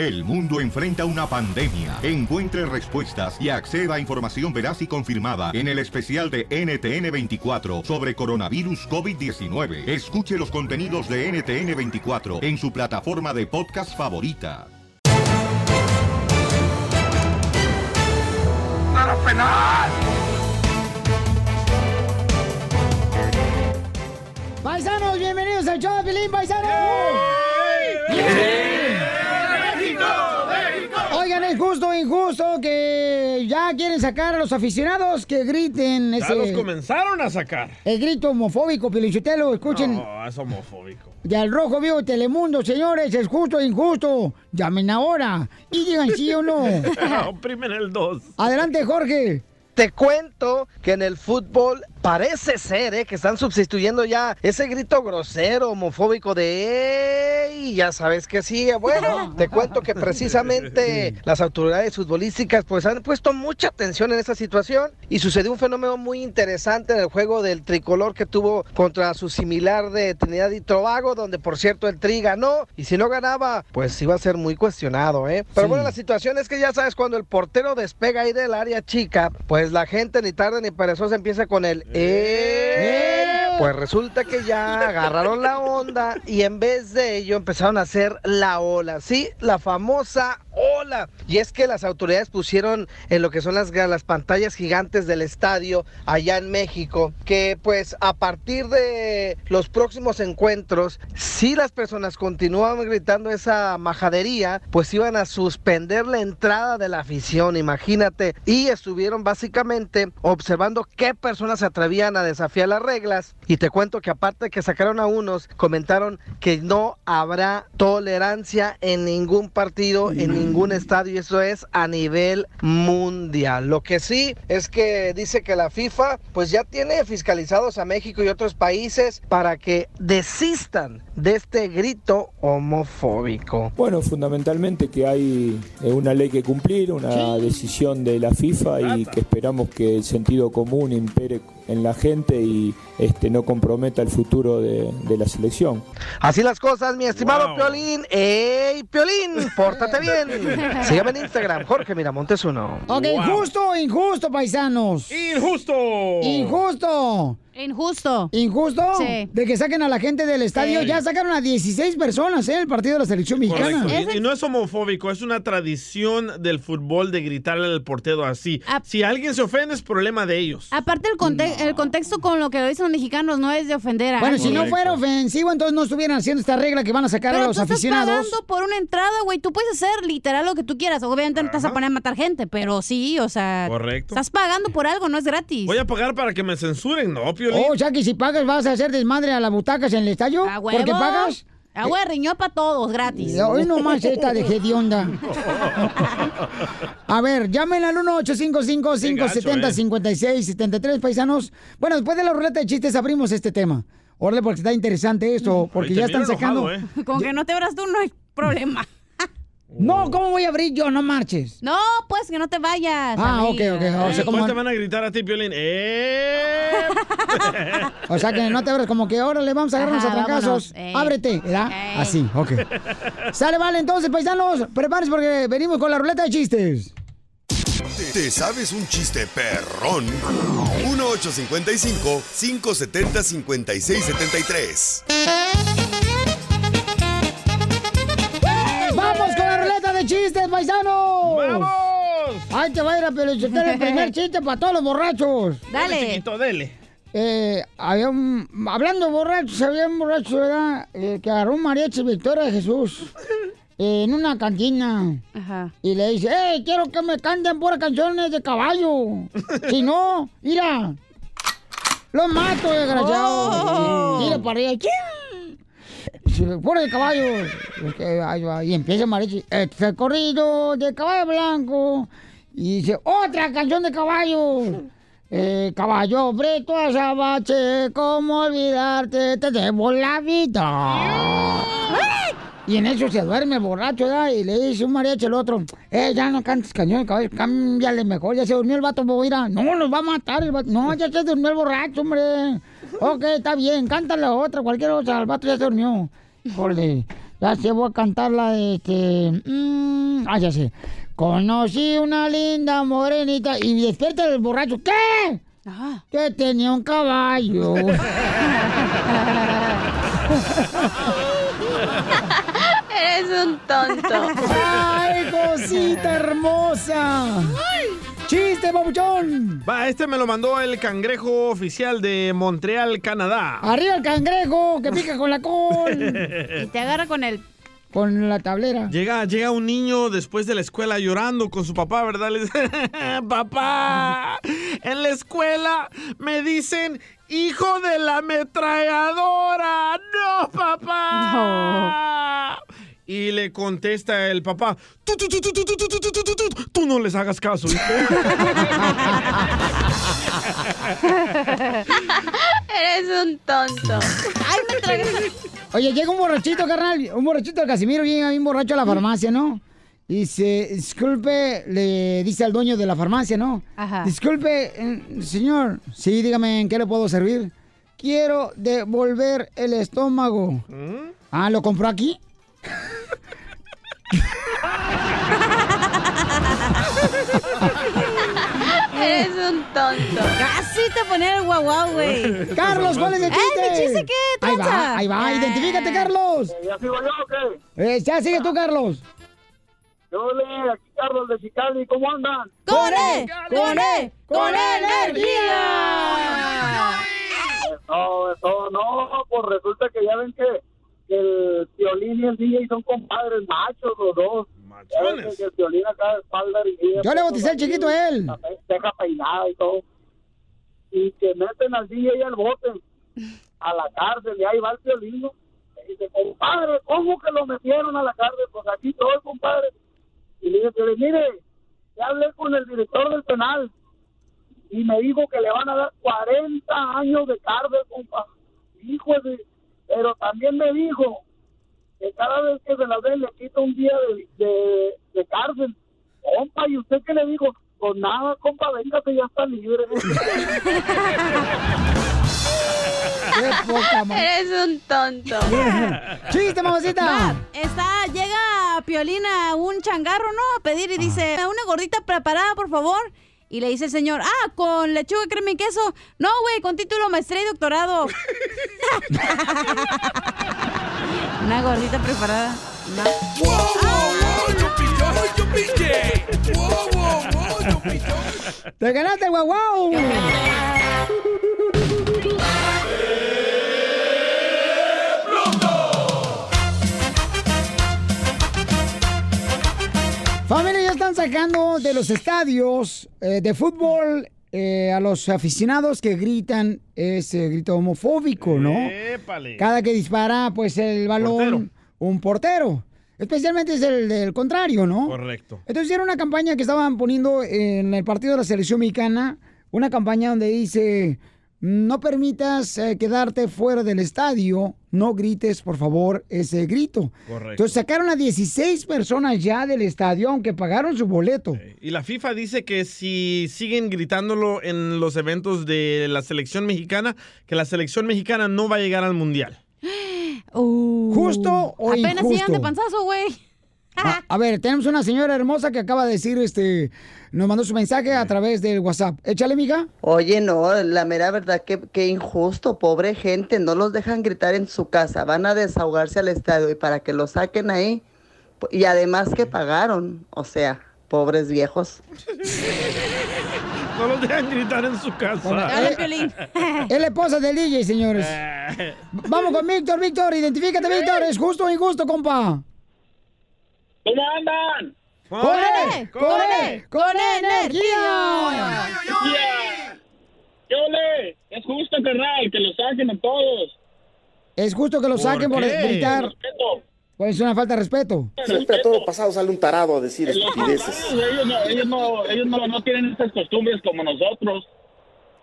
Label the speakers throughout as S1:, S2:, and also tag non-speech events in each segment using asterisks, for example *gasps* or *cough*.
S1: El mundo enfrenta una pandemia. Encuentre respuestas y acceda a información veraz y confirmada en el especial de NTN24 sobre coronavirus COVID-19. Escuche los contenidos de NTN24 en su plataforma de podcast favorita.
S2: penal!
S3: Paisanos, bienvenidos al show de Pilín, paisanos. Es justo o injusto que ya quieren sacar a los aficionados que griten
S4: Ya
S3: ese...
S4: los comenzaron a sacar.
S3: El grito homofóbico, Pelichotelo, escuchen.
S4: No, es homofóbico.
S3: De al rojo vivo de Telemundo, señores, es justo o injusto. Llamen ahora y digan sí o no. *laughs*
S4: Oprimen el 2.
S3: Adelante, Jorge.
S5: Te cuento que en el fútbol parece ser ¿eh? que están sustituyendo ya ese grito grosero, homofóbico de ¡Ey! Ya sabes que sigue. Bueno, te cuento que precisamente *laughs* las autoridades futbolísticas pues han puesto mucha atención en esta situación y sucedió un fenómeno muy interesante en el juego del tricolor que tuvo contra su similar de Trinidad y Tobago, donde por cierto el Tri ganó y si no ganaba pues iba a ser muy cuestionado, ¿eh? Pero bueno, la situación es que ya sabes cuando el portero despega ahí del área chica, pues la gente ni tarde ni perezosa empieza con el ¡Eh! Pues resulta que ya agarraron la onda y en vez de ello empezaron a hacer la ola, ¿sí? La famosa ola. Y es que las autoridades pusieron en lo que son las, las pantallas gigantes del estadio allá en México, que pues a partir de los próximos encuentros, si las personas continuaban gritando esa majadería, pues iban a suspender la entrada de la afición, imagínate. Y estuvieron básicamente observando qué personas se atrevían a desafiar las reglas. Y te cuento que aparte que sacaron a unos, comentaron que no habrá tolerancia en ningún partido, en ningún estadio. Y eso es a nivel mundial. Lo que sí es que dice que la FIFA pues ya tiene fiscalizados a México y otros países para que desistan de este grito homofóbico.
S6: Bueno, fundamentalmente que hay eh, una ley que cumplir, una decisión de la FIFA y que esperamos que el sentido común impere en la gente y este no comprometa el futuro de, de la selección.
S5: Así las cosas, mi estimado
S6: Wow.
S5: Piolín. ¡Ey, Piolín! ¡Pórtate *laughs* bien! Sígame en Instagram, Jorge Miramontes uno.
S3: Ok, justo o injusto, paisanos.
S4: Injusto.
S3: Injusto.
S7: Injusto.
S3: ¿Injusto?
S7: Sí.
S3: De que saquen a la gente del estadio.
S4: Sí.
S3: Ya sacaron a 16 personas, ¿eh? El partido de la selección mexicana.
S4: Y, y no es homofóbico, es una tradición del fútbol de gritarle al portero así. Si alguien se ofende es problema de ellos.
S7: Aparte, el, conte- el contexto con lo que lo dicen los mexicanos no es de ofender a
S3: Bueno, si no fuera ofensivo, entonces no estuvieran haciendo esta regla que van a sacar
S7: Pero
S3: a los
S7: tú estás
S3: aficionados.
S7: pagando por una entrada, güey. Tú puedes hacer literal lo que tú quieras. Obviamente no te vas a poner a matar gente, pero sí, o sea...
S4: Correcto.
S7: Estás pagando por algo, no es gratis.
S4: Voy a pagar para que me censuren, ¿no, Piolín?
S3: Oh, o sea que si pagas vas a hacer desmadre a las butacas en el estadio.
S7: ¿A huevo?
S3: ¿Por qué pagas?
S7: Agua de riñón para todos, gratis.
S3: Hoy nomás esta de hedionda. *laughs* A ver, llamen al 1-855-570-5673, paisanos. Bueno, después de la ruleta de chistes abrimos este tema. Órale, porque está interesante esto, porque
S7: Ay,
S3: ya están sacando...
S7: enojado, ¿eh? Con que no te abras tú no hay problema.
S3: No, ¿cómo voy a abrir yo? No marches.
S7: No, pues que no te vayas.
S3: Ah,
S7: amiga.
S3: ok, ok.
S4: ¿cómo te van a gritar a ti, Piolín? ¡Eh! *laughs*
S3: o sea, que no te abres como que ahora le vamos a
S7: agarrarnos
S3: a trancazos.
S7: Eh.
S3: Ábrete, ¿verdad? Así, ok. Sale, vale, entonces, paisanos, prepárense porque venimos con la ruleta de chistes.
S8: ¿Te sabes un chiste perrón?
S3: 1855 570 5673 chistes, paisanos!
S4: ¡Vamos!
S3: ¡Ay, te va a ir a peluchetar el primer *laughs* chiste para todos los borrachos!
S4: Dale, chiquito, dele.
S3: Eh, había un- hablando de borrachos, había un borracho, ¿verdad? Eh, que agarró un mariachi Victoria de Jesús *laughs* eh, en una cantina. Y le dice, ¡eh, quiero que me canten puras canciones de caballo! si no, mira, lo mato, desgraciado. *laughs*
S2: Oh.
S3: Tira para arriba, Pura de caballo. Y empieza el mariachi, este es el corrido de caballo blanco. Y dice, otra canción de caballo. Eh, caballo preto azabache, ¿cómo olvidarte? Te debo la vida. Y en eso se duerme el borracho, ¿verdad? Y le dice un mariachi al otro, eh, ya no cantes cañón, caballo, cámbiale mejor, ya se durmió el vato, mira. No, nos va a matar el vato. No, ya se durmió el borracho, hombre. Ok, está bien, cántale otra, cualquier otra, el vato ya se durmió. Híjole. Ya se voy a cantar la de este. mm, ah, ya sé. Conocí una linda morenita y despierta el borracho. ¿Qué? Que tenía un caballo. *laughs*
S2: Eres un tonto.
S3: ¡Ay, cosita hermosa! ¡Chiste, papuchón!
S4: Va, este me lo mandó el cangrejo oficial de Montreal, Canadá.
S3: Arriba el cangrejo que pica con la col. *laughs*
S7: Y te agarra con el...
S3: Con la tablera.
S4: Llega, llega un niño después de la escuela llorando con su papá, ¿verdad? Le dice, *laughs* papá, en la escuela me dicen hijo de la ametralladora. No, papá. Y le contesta el papá, tú, tú, tú, tú, tú, tú, tú, tú, tú, tú, tú, tú, tú no les hagas caso. hijo".
S2: Eres un tonto.
S7: Ay, me tragué.
S3: Oye, llega un borrachito, carnal, un borrachito del Casimiro, llega bien borracho a la farmacia, ¿no? Y dice, disculpe, le dice al dueño de la farmacia, ¿no?
S7: Ajá.
S3: Disculpe, eh, señor, sí, dígame en qué le puedo servir. Quiero devolver el estómago. Ah, ¿lo compró aquí?
S2: Eres un tonto.
S7: Casi te ponía el guau guau, güey. *laughs*
S3: Carlos, ¿cuál es el
S7: ¡Eh,
S3: chiste?
S7: mi chiste qué,
S3: Ahí va, ahí va, identifícate, Carlos.
S9: ¿Ya sigo yo o qué?
S3: Eh, ya sigue tú, Carlos.
S9: Yo le aquí Carlos de Chicali, ¿cómo andan?
S7: ¡Con E! ¡Con E! ¡Con energía!
S9: No, eso no, pues resulta que ya ven que el violín y el DJ son compadres machos los dos. Que el violín acá de espalda y
S3: Yo le bauticé al chiquito a él.
S9: Deja peinada y todo. Y que meten al DJ al bote, a la cárcel, y ahí va el violín. ¿no? Y dice, compadre, ¿cómo que lo metieron a la cárcel? Pues aquí estoy, compadre. Y le dije, mire, ya hablé con el director del penal y me dijo que le van a dar 40 años de cárcel, compa. Hijo de... Pero también me dijo que cada vez que se la den le quita un día de, de, de cárcel. Compa, ¿y usted qué le dijo? Pues nada, compa, véngase, ya está libre. *laughs*
S3: Qué poca
S2: Eres un tonto. *laughs*
S3: ¡Chiste, mamacita!
S7: Está, llega Piolina a un changarro, ¿no? A pedir y dice, una gordita preparada, por favor. Y le dice el señor, ah, con lechuga, crema y queso. No, güey, con título maestría y doctorado. *laughs* una gordita preparada. No.
S3: ¡Te ganaste el guau guau! Familia, ya están sacando de los estadios eh, de fútbol eh, a los aficionados que gritan ese grito homofóbico, ¿no?
S4: Épale.
S3: Cada que dispara, pues el balón,
S4: Portero.
S3: un portero. Especialmente es el del contrario, ¿no?
S4: Correcto.
S3: Entonces era una campaña que estaban poniendo en el partido de la selección mexicana, una campaña donde dice, no permitas eh, quedarte fuera del estadio, no grites, por favor, ese grito.
S4: Correcto.
S3: Entonces sacaron a 16 personas ya del estadio, aunque pagaron su boleto.
S4: Y la FIFA dice que si siguen gritándolo en los eventos de la selección mexicana, que la selección mexicana no va a llegar al mundial. *gasps*
S3: ¿Justo o
S7: Apenas
S3: injusto?
S7: llegan de panzazo, güey.
S3: A, a ver, tenemos una señora hermosa que acaba de decir, este, nos mandó su mensaje a través del WhatsApp. Échale, mija.
S10: Oye, no, la mera verdad que, que injusto, pobre gente, no los dejan gritar en su casa, van a desahogarse al estadio y para que lo saquen ahí, y además que pagaron, o sea, pobres viejos.
S4: No los dejan gritar en su casa.
S3: Dale, Piolín. *laughs* Es la esposa del DJ, señores. Vamos con Víctor, Víctor, identifícate, Víctor. ¿Es justo o injusto, compa?
S9: ¿Cómo andan?
S3: ¡Con él! ¡Con él! ¡Con energía!
S9: Yo le, es justo, carnal, que lo saquen a todos.
S3: Es justo que lo saquen por, gritar. Pues es una falta de respeto.
S11: Siempre a todo pasado sale un tarado a decir estupideces.
S9: Ellos no, ellos no, ellos no, no tienen estas costumbres como nosotros.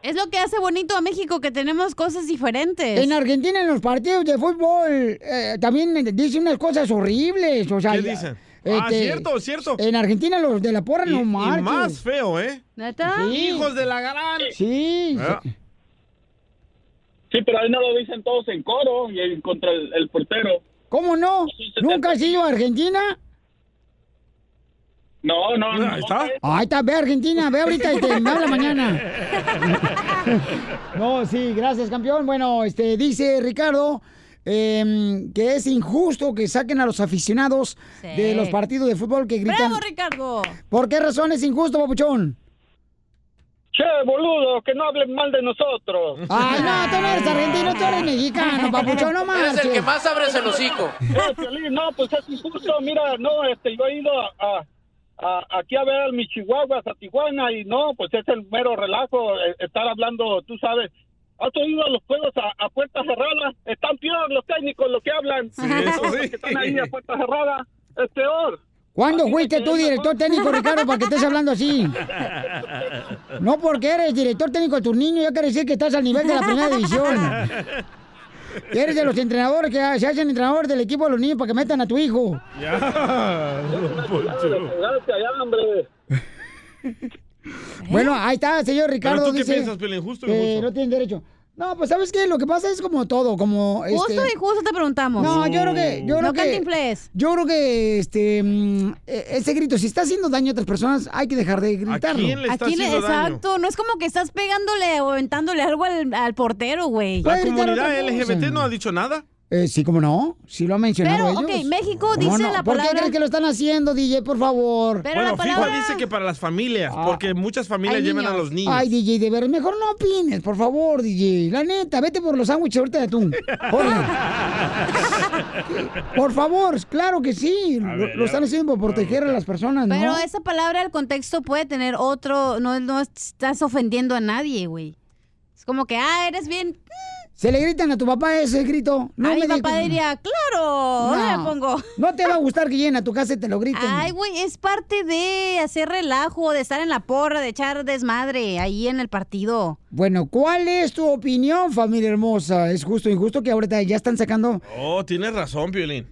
S7: Es lo que hace bonito a México, que tenemos cosas diferentes.
S3: En Argentina, en los partidos de fútbol, eh, también dicen unas cosas horribles. O sea,
S4: ¿Qué
S3: ya-
S4: Ah, cierto, cierto.
S3: En Argentina, los de la porra
S4: Y,
S3: no
S4: y
S3: marches.
S4: más feo, ¿eh?
S7: ¿Neta?
S4: Hijos de la gran.
S3: Sí.
S4: Ah.
S9: Sí, pero ahí no lo dicen todos en coro y en contra el, el portero.
S3: ¿Cómo no? ¿Nunca has ido a Argentina?
S9: No, no, no.
S4: Ahí está.
S3: Ahí está, ve a Argentina, ve ahorita y te me habla mañana. *laughs* *laughs* No, sí, gracias, campeón. Bueno, este dice Ricardo em, que es injusto que saquen a los aficionados
S7: Sí.
S3: de los partidos de fútbol que gritan.
S7: ¡Bravo, Ricardo!
S3: ¿Por qué razón es injusto, papuchón?
S9: Che, boludo, que no hablen mal de nosotros.
S3: Ay, no, tú no eres argentino, tú eres mexicano, papuchón, no marches.
S9: abre el hocico. Eh, no, pues es injusto. Mira, no, este, yo he ido a, a- aquí a ver al mi Chihuahuas, a Tijuana, y no, pues es el mero relajo eh, estar hablando, tú sabes. ¿Has oído a los juegos a, a puerta cerrada? Están peor los técnicos lo que hablan.
S4: Sí, eso sí.
S9: los que están ahí a puerta cerrada es peor.
S3: ¿Cuándo fuiste tú director técnico, Ricardo, para que estés hablando así? No porque eres director técnico de tus niños, ya quiere decir que estás al nivel de la primera división. Que Eres de los entrenadores que se hacen entrenadores del equipo de los niños para que metan a tu hijo.
S4: Ya,
S9: hombre.
S3: Bueno, ahí está, señor Ricardo.
S4: ¿Pero tú qué
S3: dice
S4: piensas, o
S3: que
S4: injusto?
S3: no tienen derecho. No, pues ¿sabes qué? Lo que pasa es como todo, como...
S7: Justo
S3: este,
S7: y justo te preguntamos.
S3: No, yo creo que... Yo creo
S7: no
S3: que. Yo creo que, este... mm, eh, ese grito, si está haciendo daño a otras personas, hay que dejar de gritarlo.
S4: quién le está
S7: Aquí le-
S4: haciendo daño?
S7: exacto, no es como que estás pegándole o aventándole algo al, al portero, güey.
S4: La comunidad. LGBT no ha dicho nada.
S3: Eh, sí, como no, sí lo ha mencionado
S7: Pero,
S3: ellos.
S7: ok, México
S3: ¿Cómo
S7: dice
S3: no?
S7: la
S3: ¿Por qué
S7: palabra-
S3: crees que lo están haciendo, DJ, por favor?
S7: Pero
S4: bueno,
S7: la
S4: FIFA
S7: palabra...
S4: dice que para las familias,
S3: Ah.
S4: porque muchas familias llevan a los niños.
S3: Ay, DJ, de ver, mejor no opines, por favor, DJ. La neta, vete por los sándwiches ahorita de atún. *laughs* Por favor, claro que sí. Lo, están haciendo por proteger a las personas, ¿no?
S7: Pero esa palabra, el contexto puede tener otro... No, no estás ofendiendo a nadie, güey. Es como que, ah, eres bien...
S3: Se le gritan a tu papá ese grito. No me
S7: mi papá
S3: que-
S7: diría, claro, ¿dónde me pongo? *laughs*
S3: No te va a gustar que lleguen a tu casa y te lo griten.
S7: Ay, güey, es parte de hacer relajo, de estar en la porra, de echar desmadre ahí en el partido.
S3: Bueno, ¿cuál es tu opinión, familia hermosa? ¿Es justo o injusto que ahorita ya están sacando...
S4: Oh, tienes razón, Piolín.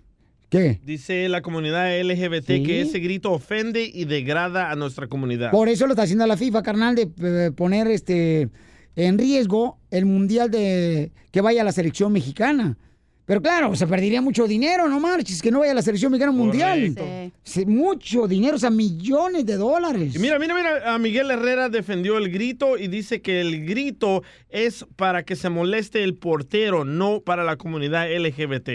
S3: ¿Qué?
S4: Dice la comunidad LGBT
S3: Sí.
S4: que ese grito ofende y degrada a nuestra comunidad.
S3: Por eso lo está haciendo la FIFA, carnal, de eh, poner este en riesgo el mundial de que vaya a la selección mexicana. Pero claro, se perdería mucho dinero, no marches, que no vaya a la selección mexicana mundial. Sí, mucho dinero, o sea, millones de dólares.
S4: Y mira, mira, mira, a Miguel Herrera defendió el grito y dice que el grito es para que se moleste el portero, no para la comunidad LGBT.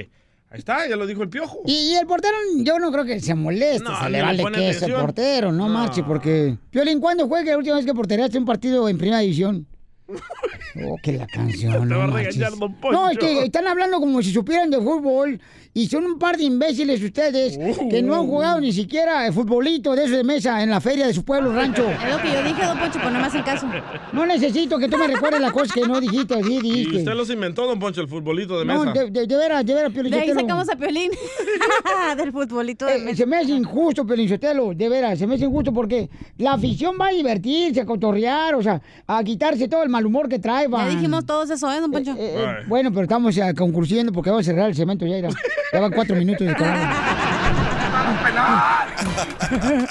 S4: Ahí está, ya lo dijo el piojo.
S3: Y, y el portero, yo no creo que se moleste,
S4: No,
S3: se le
S4: le
S3: vale que es el portero, no,
S4: No.
S3: marche, porque... Violín, ¿cuándo que la última vez que portereaste un partido en primera división? *laughs* Oh, que la canción.
S4: Te va a
S3: no
S4: regañar,
S3: marches.
S4: don Poncho.
S3: No, es que están hablando como si supieran de fútbol y son un par de imbéciles ustedes que no han jugado ni siquiera el futbolito de eso de mesa en la feria de su pueblo rancho.
S7: Es lo que yo dije, don Poncho, pero no me hacen caso.
S3: No necesito que tú me recuerdes las cosas que no dijiste, así
S4: Y
S3: dijiste.
S4: usted los inventó, don Poncho, el futbolito de
S3: No,
S4: mesa.
S3: de, de- de veras, de veras, Piolín
S7: De ahí
S3: Sotelo.
S7: sacamos a Piolín. *laughs* Del futbolito de
S3: Eh, se me hace injusto, Pelinchotelo, de veras, se me hace injusto porque la afición va a divertirse, a cotorrear, o sea, a quitarse todo el mal humor que trae.
S7: Ya
S3: van.
S7: dijimos todos eso, ¿eh, don Poncho?
S3: Eh, eh, bueno, pero estamos ya concluyendo porque vamos a cerrar el cemento ya, irá. *laughs* Ya van cuatro minutos de.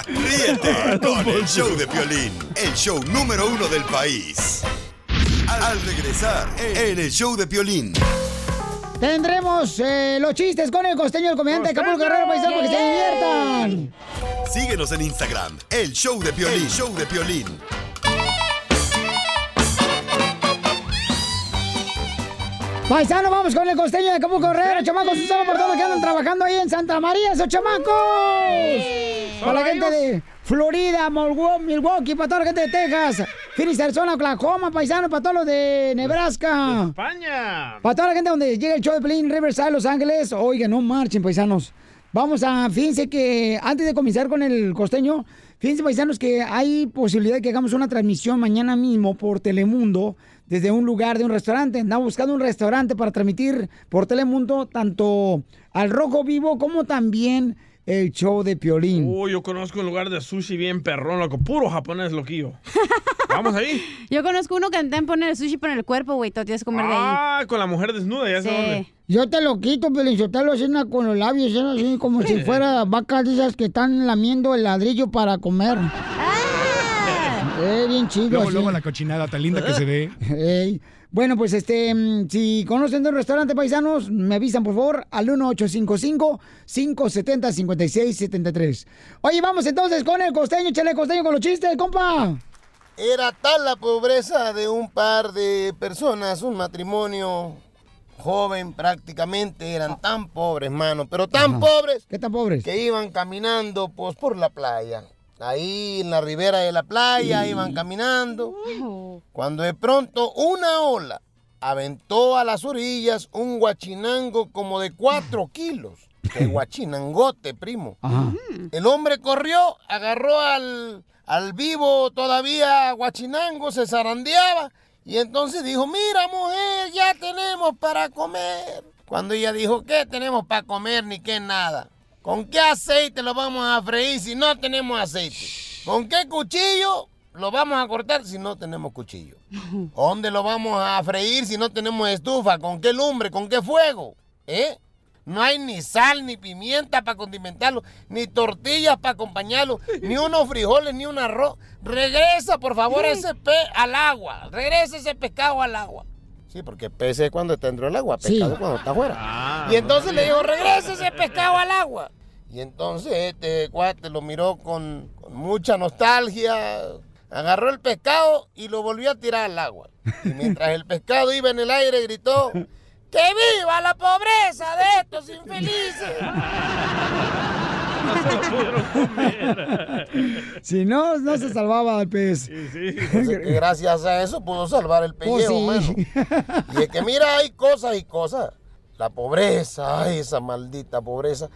S8: Ríete con el show de Piolín, el show número uno del país. Al regresar en el show de Piolín.
S3: Tendremos eh, los chistes con el costeño, el comediante de Acapulco Guerrero Paisano para que se diviertan.
S8: Síguenos en Instagram, el show de Piolín, el show de Piolín.
S3: Paisano, vamos con el costeño de Acapulco Guerrero, chamacos, un saludo por todos los que andan trabajando ahí en Santa María, esos chamacos. Para la gente de Florida, Milwaukee, para toda la gente de Texas, Phoenix, Arizona, Oklahoma, paisano, para todos los de Nebraska.
S4: España.
S3: Para toda la gente donde llega el show de Pelín, Riverside, Los Ángeles, oigan, no marchen, paisanos. Vamos a, fíjense que antes de comenzar con el costeño, fíjense, paisanos, que hay posibilidad de que hagamos una transmisión mañana mismo por Telemundo desde un lugar de un restaurante. Andamos buscando un restaurante para transmitir por Telemundo tanto al Rojo Vivo como también el show de Piolín.
S4: Oh, yo conozco un lugar de sushi bien perrón, loco. Puro japonés, loquillo. Vamos ahí. *laughs*
S7: Yo conozco uno que intentan poner el sushi por el cuerpo, güey. Te tienes que comer de ahí.
S4: Ah, con la mujer desnuda, ya sé
S7: Sí.
S4: dónde.
S3: Yo te lo quito, Pelinchotelo, así na- con los labios, así como si fuera vacas de esas que están lamiendo el ladrillo para comer. Eh, bien chido
S12: Luego,
S3: así.
S12: luego la cochinada tan linda que se ve. *laughs*
S3: Ey. Bueno, pues este, mm, si conocen de un restaurante paisanos, me avisan por favor al 1855-570-5673. Oye, vamos entonces con el costeño, chale costeño con los chistes, compa.
S12: Era tal la pobreza de un par de personas, un matrimonio joven prácticamente, eran tan pobres, mano, pero tan pobres.
S3: ¿Qué tan pobres?
S12: Que iban caminando pues por la playa. Ahí en la ribera de la playa iban caminando. Cuando de pronto una ola aventó a las orillas un guachinango como de cuatro kilos. ¡Qué guachinangote, primo! El hombre corrió, agarró al, al vivo todavía guachinango, se zarandeaba y entonces dijo, mira mujer, ya tenemos para comer. Cuando ella dijo, ¿qué tenemos para comer ni qué nada? ¿Con qué aceite lo vamos a freír si no tenemos aceite? ¿Con qué cuchillo lo vamos a cortar si no tenemos cuchillo? *laughs* ¿Dónde lo vamos a freír si no tenemos estufa? ¿Con qué lumbre? ¿Con qué fuego? ¿Eh? No hay ni sal, ni pimienta para condimentarlo, ni tortillas para acompañarlo, *laughs* ni unos frijoles, ni un arroz. Regresa, por favor, ese *laughs* pez al agua. Regresa ese pescado al agua. Sí, porque pez es cuando está dentro del agua, pescado
S13: Sí.
S12: cuando está afuera.
S13: Ah,
S12: y entonces le dijo, regresa ese pescado al agua. Y entonces este cuate lo miró con, con mucha nostalgia, agarró el pescado y lo volvió a tirar al agua. Y mientras el pescado iba en el aire, gritó, ¡Que viva la pobreza de estos infelices! *laughs*
S3: Si no, no se salvaba el pez.
S12: Que gracias a eso pudo salvar el
S3: Pues
S12: pellejo,
S3: sí.
S12: mano. Y es que mira, hay cosas y cosas. La pobreza, ay, esa maldita pobreza.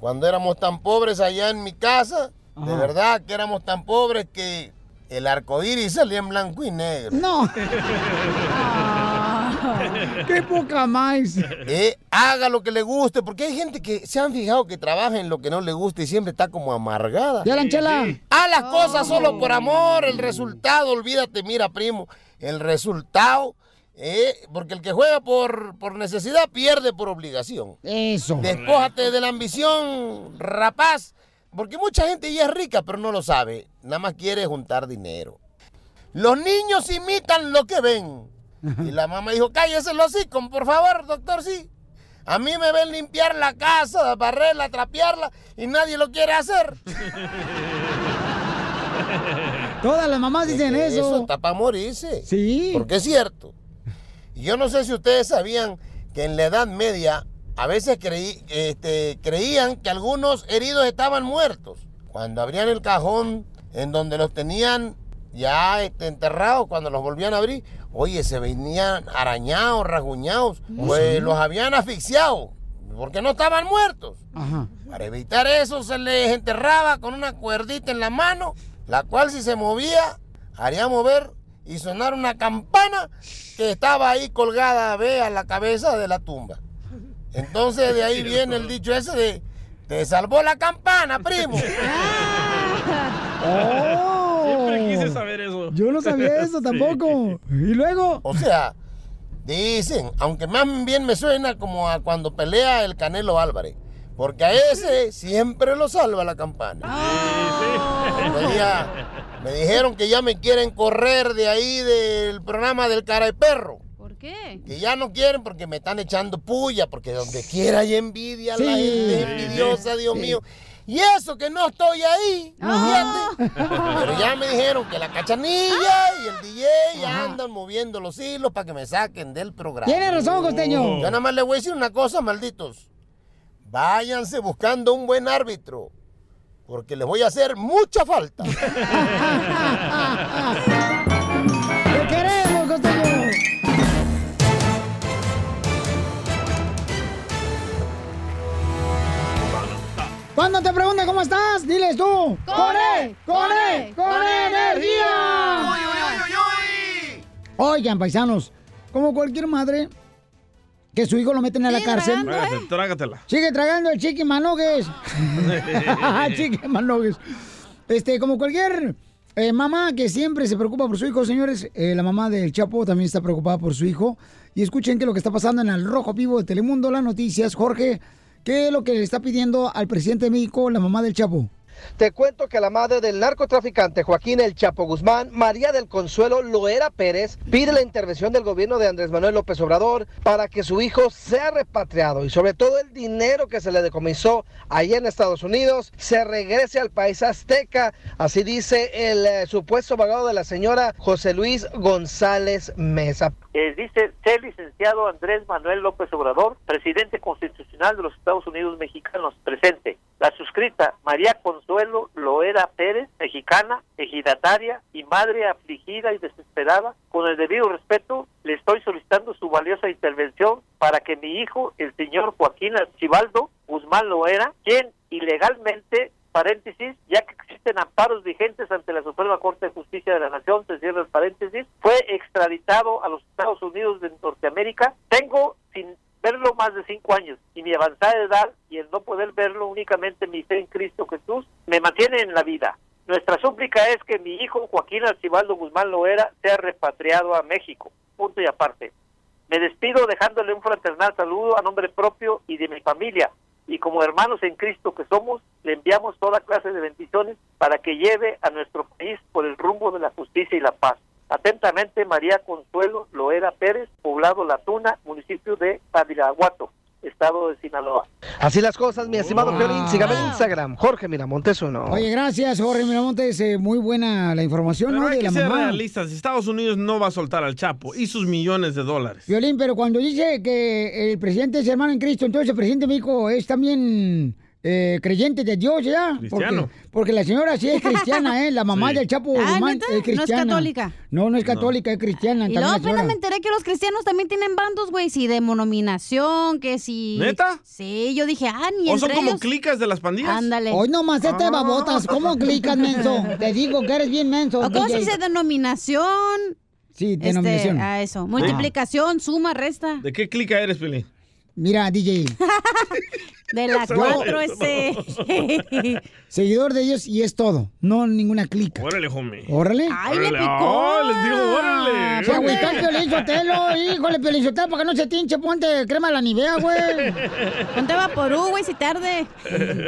S12: Cuando éramos tan pobres allá en mi casa, de verdad que éramos tan pobres que el arco iris salía en blanco y negro.
S3: No. *laughs* *laughs* ¡Qué poca más!
S12: Eh, haga lo que le guste, porque hay gente que se han fijado que trabaja en lo que no le gusta y siempre está como amargada.
S3: Ya, Lanchela. Sí, sí.
S12: Haz las cosas solo por amor, el resultado, olvídate, mira, primo, el resultado, eh, porque el que juega por, por necesidad pierde por obligación.
S3: Eso.
S12: Despójate de la ambición, rapaz, porque mucha gente ya es rica, pero no lo sabe, nada más quiere juntar dinero. Los niños imitan lo que ven. Y la mamá dijo, cállese los hocico, por favor, doctor, sí. A mí me ven limpiar la casa, barrerla, trapearla, y nadie lo quiere hacer. *laughs*
S3: Todas las mamás dicen eso.
S12: Eso está para morirse.
S3: Sí.
S12: Porque es cierto. Y yo no sé si ustedes sabían que en la Edad Media a veces creí- este, creían que algunos heridos estaban muertos. Cuando abrían el cajón en donde los tenían ya este, enterrados, cuando los volvían a abrir, oye, se venían arañados, rasguñados, pues
S3: sí?
S12: los habían asfixiado, porque no estaban muertos.
S3: Ajá.
S12: Para evitar eso se les enterraba con una cuerdita en la mano, la cual si se movía haría mover y sonar una campana que estaba ahí colgada, ve, a la cabeza de la tumba. Entonces de ahí *laughs* viene el dicho ese de, te salvó la campana, primo. *laughs*
S4: Siempre quise saber eso.
S3: Yo no sabía eso *laughs* tampoco. Y luego.
S12: O sea, dicen, aunque más bien me suena como a cuando pelea el Canelo Álvarez. Porque a ese siempre lo salva la campana. Día me dijeron que ya me quieren correr de ahí del programa del cara de perro.
S7: ¿Por qué?
S12: Que ya no quieren porque me están echando puya, porque donde quiera hay envidia, la gente envidiosa,
S7: sí.
S12: Dios
S7: Sí.
S12: mío. Y eso que no estoy ahí, fíjate. *laughs* Pero ya me dijeron que la cachanilla y el DJ ya andan moviendo los hilos para que me saquen del programa.
S3: Tiene razón, costeño.
S12: Yo nada más le voy a decir una cosa, malditos. Váyanse buscando un buen árbitro, porque les voy a hacer mucha falta. *laughs*
S3: Cuando te pregunten cómo estás, diles tú. ¡Con él! ¡Con él! ¡Con energía! Oigan, paisanos, como cualquier madre que su hijo lo meten a la cárcel.
S4: Trágate- Trágatela.
S3: Sigue tragando el chiqui manogues. *laughs* *laughs* chiqui manogues. Este, como cualquier eh, mamá que siempre se preocupa por su hijo, señores, eh, la mamá del Chapo también está preocupada por su hijo. Y escuchen qué es lo que está pasando en el Rojo Vivo de Telemundo, las noticias. Jorge, ¿qué es lo que le está pidiendo al presidente de México la mamá del Chapo?
S5: Te cuento que la madre del narcotraficante Joaquín El Chapo Guzmán, María del Consuelo Loera Pérez, pide la intervención del gobierno de Andrés Manuel López Obrador para que su hijo sea repatriado y sobre todo el dinero que se le decomisó ahí en Estados Unidos se regrese al país azteca. Así dice el eh, supuesto abogado de la señora José Luis González Mesa.
S13: Eh, dice ser licenciado Andrés Manuel López Obrador, presidente constitucional de los Estados Unidos mexicanos, presente. La suscrita María Consuelo Loera Pérez, mexicana, ejidataria y madre afligida y desesperada, con el debido respeto, le estoy solicitando su valiosa intervención para que mi hijo, el señor Joaquín Archibaldo Guzmán Loera, quien ilegalmente paréntesis, ya que existen amparos vigentes ante la Suprema Corte de Justicia de la Nación, se cierra el paréntesis, fue extraditado a los Estados Unidos de Norteamérica. Tengo sin verlo más de cinco años y mi avanzada edad el no poder verlo únicamente mi fe en Cristo Jesús me mantiene en la vida. Nuestra súplica es que mi hijo Joaquín Archibaldo Guzmán Loera sea repatriado a México. Punto y aparte. Me despido dejándole un fraternal saludo a nombre propio y de mi familia. Y como hermanos en Cristo que somos, le enviamos toda clase de bendiciones para que lleve a nuestro país por el rumbo de la justicia y la paz. Atentamente, María Consuelo Loera Pérez, poblado La Tuna, municipio de Padiraguato, estado de Sinaloa.
S5: Así las cosas, mi estimado Piolín. Sígame en Instagram, Jorge Miramontes uno.
S3: Oye, gracias, Jorge Miramontes. eh, muy buena la información,
S4: Pero
S3: ¿no?
S4: hay
S3: De
S4: que
S3: la
S4: ser
S3: mamá.
S4: realistas. Estados Unidos no va a soltar al Chapo y sus millones de dólares.
S3: Violín, pero cuando dice que el presidente es hermano en Cristo, entonces el presidente de México es también eh, creyente de Dios, ¿ya?
S7: Cristiano.
S3: Porque, porque la señora sí es cristiana, ¿eh? La mamá *laughs*
S7: Sí.
S3: del Chapo
S7: Ah,
S3: es
S7: No es
S3: cristiana.
S7: católica.
S3: No, no es católica, es cristiana.
S7: Y luego apenas me enteré que los cristianos también tienen bandos, güey, si de monominación, que si...
S4: ¿Neta?
S7: Sí, yo dije, ah, ni
S4: ¿O son como
S7: ellos...
S4: clicas de las pandillas?
S7: Ándale.
S3: Hoy nomás este
S7: Ah.
S3: babotas, ¿cómo clicas, menso? Te digo que eres bien menso.
S7: ¿O ¿Cómo se dice denominación?
S3: Sí, denominación.
S7: Este, a eso. Multiplicación, suma, resta.
S4: ¿De qué clica eres, Pelín?
S3: Mira, DJ. *laughs*
S7: De la *laughs*
S4: Yo-
S7: 4 ese. *laughs*
S3: Seguidor de ellos y es todo. No ninguna clica.
S4: Órale, homie.
S3: Órale.
S7: ¡Ay,
S4: le picó! ¡Oh, les digo, órale!
S3: Se agüitó el Piolín Sotelo, *laughs* híjole, Piolín Sotelo, para que no se tinche, ponte crema de la nivea, güey.
S7: Ponte vaporú, güey, si tarde.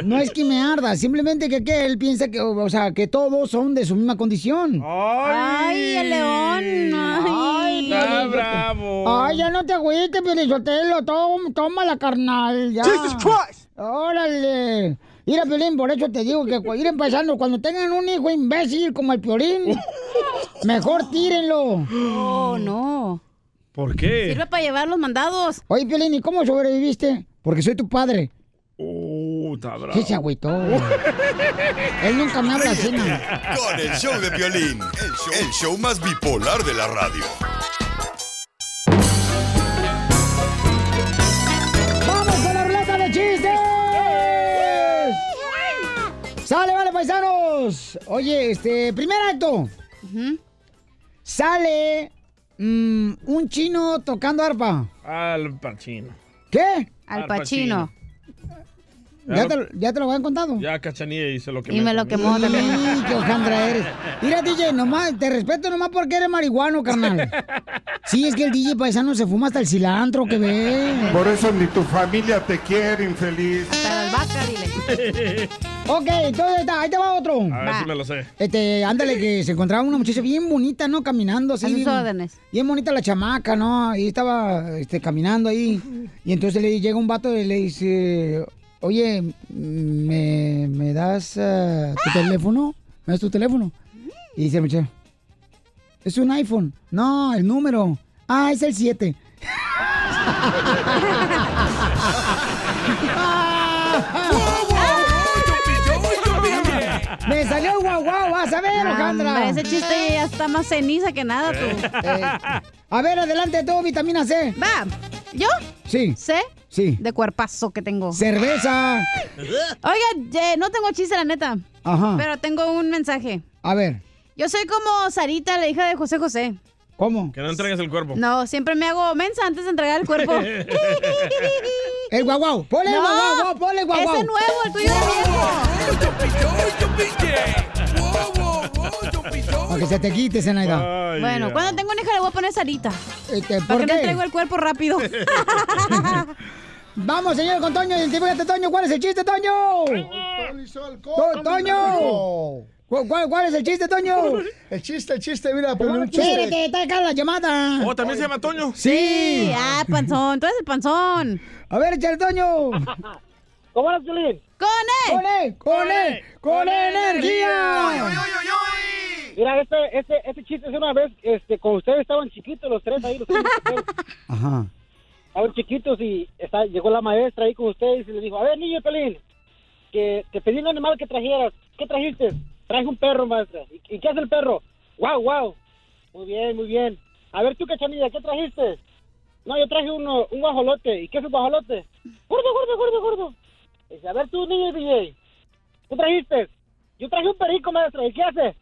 S3: No es que me arda, simplemente que, que él piensa que, o sea, que todos son de su misma condición.
S7: Ay, el león. Ay,
S4: Está bravo.
S3: Ay, ya no te agüites. Toma, toma la carnal, ya.
S5: Jesus Christ.
S3: Órale. Mira, Piolín, por eso te digo que ir empezando, cuando tengan un hijo imbécil como el Piolín, *laughs* mejor tírenlo.
S7: Oh, no.
S4: ¿Por qué?
S7: Sirve para llevar los mandados.
S3: Oye, Piolín, ¿y cómo sobreviviste? Porque soy tu padre.
S4: Oh, está bravo.
S3: Sí, se agüitó. *laughs* Él nunca me habla así, ¿no?
S8: Con el show de Piolín, el show, el show más bipolar de la radio.
S3: Paisanos! Oye, este, primer acto. Sale mm, un chino tocando arpa.
S4: Al Pacino.
S3: ¿Qué?
S7: Al
S4: Al
S7: Pacino.
S3: ¿Ya te, ya te lo habían contado?
S4: Ya Cachanilla hizo lo que
S7: Y me lo quemó *laughs* también.
S3: Sí, qué hojandra eres. Mira, DJ, nomás, te respeto nomás porque eres marihuano, carnal. Sí, es que el DJ paisano se fuma hasta el cilantro que ve.
S14: Por eso ni tu familia te quiere, infeliz.
S7: Hasta vacas, dile. *laughs*
S3: Ok, entonces ahí está, ahí te va otro.
S4: A ver si me lo sé.
S3: Este, ándale, que se encontraba una muchacha bien bonita, ¿no? Caminando así.
S7: A sus
S3: bien-
S7: órdenes.
S3: Bien bonita la chamaca, ¿no? Y estaba este, caminando ahí. Y entonces le llega un vato y le dice, oye, ¿me, me das ah, tu teléfono? ¿Me das tu teléfono? Y dice el muchacho, es un iPhone. No, el número. Ah, es el 7. *laughs* Me salió guau guau, vas a ver, Alejandra.
S7: ese chiste ya está más ceniza que nada, tú.
S3: Eh, a ver, adelante tú, vitamina C.
S7: Va. ¿Yo?
S3: Sí.
S7: ¿C?
S3: Sí.
S7: De cuerpazo que tengo.
S3: Cerveza.
S7: Oiga, eh, no tengo chiste, la neta.
S3: Ajá.
S7: Pero tengo un mensaje.
S3: A ver,
S7: Yo soy como Sarita, la hija de José José.
S3: ¿cómo?
S4: Que no entregues el cuerpo.
S7: No, siempre me hago mensa antes de entregar el cuerpo. *laughs*
S3: El guau guau. Ponle el
S7: No,
S3: guau guau, ponle el guau guau.
S7: Ese nuevo, el tuyo es viejo.
S3: Para que se te quite, Zenaida.
S7: Bueno, cuando tengo una hija le voy a poner Sarita.
S3: Este,
S7: Para
S3: ¿Por
S7: que no
S3: qué?
S7: entrego el cuerpo rápido. *laughs*
S3: Vamos, señor, con Toño. Identifícate, Toño. ¿Cuál es el chiste, Toño? To- ¡Toño! ¿Cu- ¿Cuál, cuál es el chiste, Toño?
S15: El chiste, el chiste, mira, pero un chiste.
S3: Espérate, está acá la llamada.
S4: Oh, ¿también se llama Toño?
S3: Sí.
S7: Ah, panzón. Tú eres el panzón.
S3: A ver, échale, Toño.
S9: ¿Cómo eres, Piolín?
S7: ¡Con él!
S3: ¡Con él! ¡Con él! ¡Con energía!
S9: Mira, este, este, este chiste es una vez, este, cuando ustedes estaban chiquitos, los tres ahí, los tres,
S3: Ajá.
S9: Estaban chiquitos y está, llegó la maestra ahí con ustedes y le dijo, a ver, niño Pelín, que te pedí un animal que trajeras. ¿Qué trajiste? Traje un perro, maestra. ¿Y, y qué hace el perro? ¡Wow, wow! Muy bien, muy bien. A ver, tú, cachanilla, ¿qué trajiste? No, yo traje uno, un guajolote. ¿Y qué es un guajolote? Gordo, gordo, gordo, gordo. Dice, a ver, tú, niño DJ, ¿qué trajiste? Yo traje un perico, maestra. ¿Y qué hace?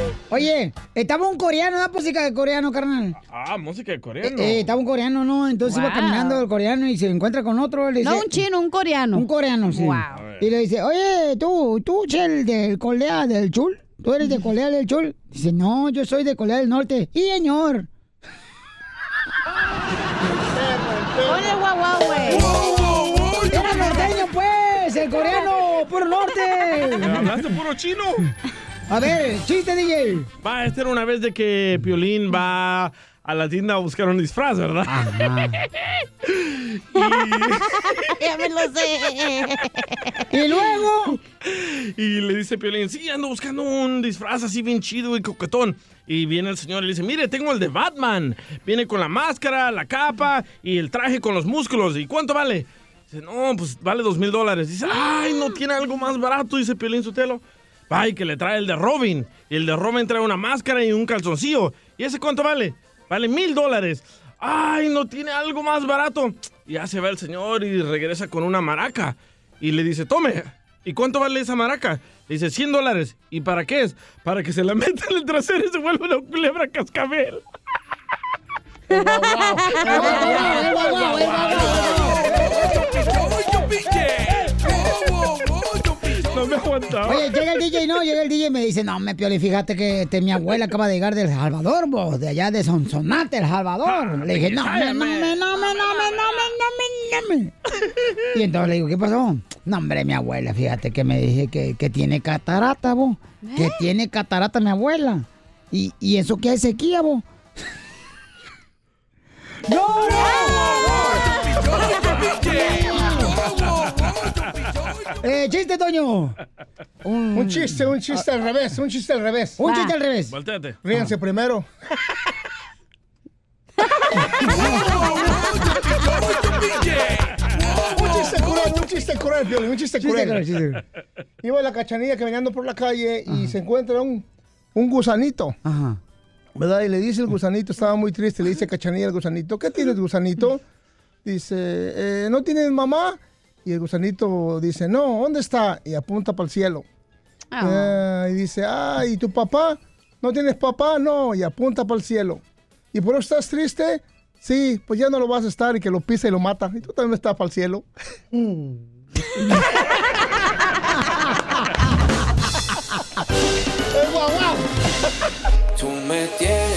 S9: *laughs* *laughs*
S3: Oye, estaba un coreano, ¿da música de coreano, carnal?
S4: Ah, música de coreano.
S3: Eh, eh, estaba un coreano, ¿no? Entonces iba caminando el coreano y se encuentra con otro. Le dice,
S7: No un chino, un coreano.
S3: Un coreano, sí.
S7: Wow.
S3: Y le dice, oye, tú, tú, el del Corea del Chul. ¿Tú eres de Corea del Chul? Dice, no, yo soy de Corea del Norte. Y señor.
S7: Ponle guau guau, güey.
S3: Era norteño, pues, el coreano, puro norte.
S4: ¿Hablaste puro chino?
S3: A ver, chiste, DJ.
S4: Va, esta era una vez de que Piolín va a la tienda a buscar un disfraz, ¿verdad? *laughs*
S7: ya me lo sé.
S3: Y luego.
S4: Y le dice Piolín, sí, ando buscando un disfraz así bien chido y coquetón. Y viene el señor y le dice, mire, tengo el de Batman. Viene con la máscara, la capa y el traje con los músculos. ¿Y cuánto vale? Dice, no, pues vale dos mil dólares. Dice, ay, no tiene algo más barato, dice Piolín Sotelo. Ay, que le trae el de Robin. Y el de Robin trae una máscara y un calzoncillo. ¿Y ese cuánto vale? Vale mil dólares. Ay, no tiene algo más barato. Y ya se va el señor y regresa con una maraca. Y le dice, tome. ¿Y cuánto vale esa maraca? Le dice, 100 dólares. ¿Y para qué es? Para que se la meta en el trasero y se vuelva una culebra cascabel. Me aguantaba.
S3: Oye, llega el DJ, no, llega el DJ y me dice, no, me pioli, fíjate que este, mi abuela acaba de llegar del Salvador, vos, de allá de Sonsonate, El Salvador. Le dije, no, me, no, me, no, me, no, me, no, me, no, me, no, me. Y entonces le digo, ¿qué pasó? No, hombre, mi abuela, fíjate que me dije que, que tiene catarata, vos. Que tiene catarata mi abuela. ¿Y, y eso qué es sequía, vos? ¡No! Eh, chiste, Toño.
S15: Un chiste, un chiste al revés, un chiste al revés.
S3: Un chiste al revés.
S4: Volteate.
S15: Ríanse primero. *laughs* Un chiste cruel, un chiste cruel, Piolín, un chiste cruel.
S3: chiste. *laughs*
S15: Iba la cachanilla caminando por la calle y se encuentra un, un gusanito.
S3: Ajá.
S15: ¿Verdad? Y le dice el gusanito, estaba muy triste, le dice cachanilla al gusanito, ¿qué tienes, gusanito? Dice, "Eh, ¿no tienes mamá? Y el gusanito dice, no, ¿dónde está? Y apunta para el cielo.
S7: Ah.
S15: Ah, y dice, ah, ¿y tu papá? ¿No tienes papá? No, y apunta para el cielo. ¿Y por eso estás triste? Sí, pues ya no lo vas a estar y que lo pisa y lo mata. Y tú también estás para *laughs* *laughs* el cielo. ¡Eh, guau, guau!
S16: Tú me tienes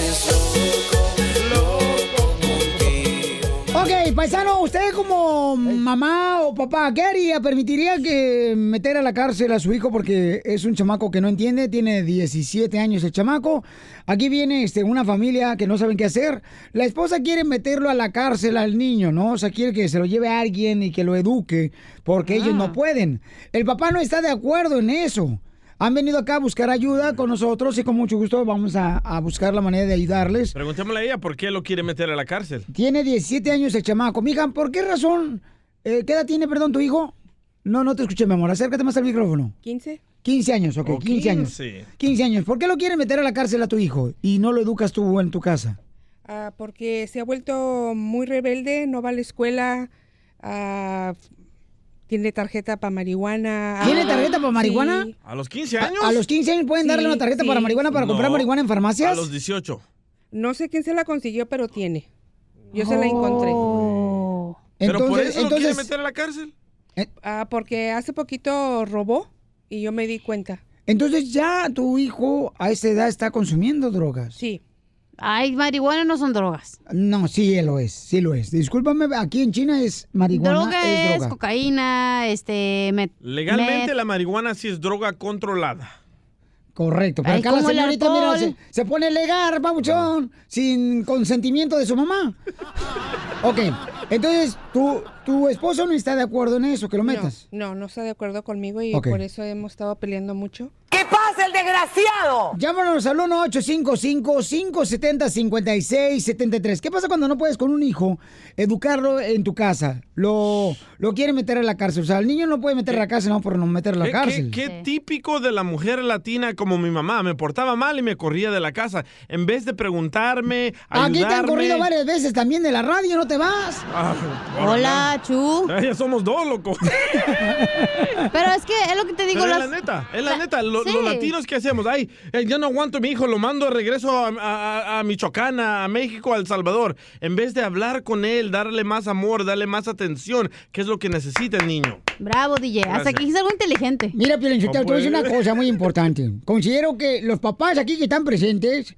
S3: paisano, usted como mamá o papá, ¿qué haría? ¿Permitiría que meter a la cárcel a su hijo porque es un chamaco que no entiende? Tiene 17 años el chamaco. Aquí viene este, una familia que no saben qué hacer. La esposa quiere meterlo a la cárcel al niño, ¿no? O sea, quiere que se lo lleve a alguien y que lo eduque porque ellos no pueden. El papá no está de acuerdo en eso. Han venido acá a buscar ayuda con nosotros y con mucho gusto vamos a, a buscar la manera de ayudarles.
S4: Preguntémosle a ella por qué lo quiere meter a la cárcel.
S3: Tiene 17 años el chamaco. Mija, ¿por qué razón? Eh, ¿Qué edad tiene, perdón, tu hijo? No, no te escuché, mi amor. Acércate más al micrófono.
S17: 15.
S3: 15 años, ok,
S4: Oh,
S3: 15 años.
S4: 15.
S3: 15 años. ¿Por qué lo quieren meter a la cárcel a tu hijo y no lo educas tú en tu casa?
S17: Ah, porque se ha vuelto muy rebelde, no va a la escuela, ah, tiene tarjeta para marihuana.
S3: ¿Tiene
S17: ah,
S3: tarjeta para marihuana?
S17: sí.
S4: ¿A los 15
S3: ¿A,
S4: años?
S3: a los 15 años pueden darle una tarjeta
S17: sí.
S3: para marihuana para comprar
S4: No,
S3: marihuana en farmacias?
S4: A los 18.
S17: No sé quién se la consiguió, pero tiene. Yo se la encontré.
S3: Oh.
S4: ¿Pero por
S3: Entonces-
S4: eso lo quiere
S3: entonces-
S4: meter a la cárcel?
S17: Ah, porque hace poquito robó y yo me di cuenta.
S3: Entonces ya tu hijo a esa edad está consumiendo drogas.
S17: Sí.
S7: Ay, marihuana no son drogas.
S3: No, sí lo es, sí lo es. Discúlpame, aquí en China es marihuana,
S7: droga
S3: es
S7: es,
S3: droga.
S7: cocaína, este... met-
S4: Legalmente
S7: met-
S4: la marihuana sí es droga controlada.
S3: Correcto, pero
S7: Ay,
S3: acá la señorita, mira, se, se pone legal, papuchón, sin consentimiento de su mamá. Ok, entonces, tu, tu esposo no está de acuerdo en eso, que lo metas.
S17: No, no, no está de acuerdo conmigo y por eso hemos estado peleando mucho.
S3: ¿Qué pasa, el desgraciado? Llámanos al 1-855-570-5673. ¿Qué pasa cuando no puedes con un hijo educarlo en tu casa? Lo, lo quiere meter a la cárcel. O sea, el niño no puede meter a la cárcel, no por no meter a la
S4: ¿Qué,
S3: cárcel.
S4: qué- qué típico de la mujer latina como mi mamá? Me portaba mal y me corría de la casa. En vez de preguntarme,
S3: Aquí te han corrido varias veces también de la radio, no te vas.
S4: Ah,
S7: Hola, Chu.
S4: Ya somos dos, loco. *laughs*
S7: Pero es que es lo que te digo.
S4: Pero es
S7: las-
S4: la neta, es la neta. Lo-
S7: Sí.
S4: Los latinos que hacemos, ay, eh, yo no aguanto a mi hijo, lo mando de regreso a, a- a Michoacán, a México, a El Salvador. En vez de hablar con él, darle más amor, darle más atención, que es lo que necesita el niño.
S7: Bravo, DJ. Hasta
S4: Gracias.
S7: que hice algo inteligente.
S3: Mira, Piolinchotelo, te voy a decir una cosa muy importante. Considero que los papás aquí que están presentes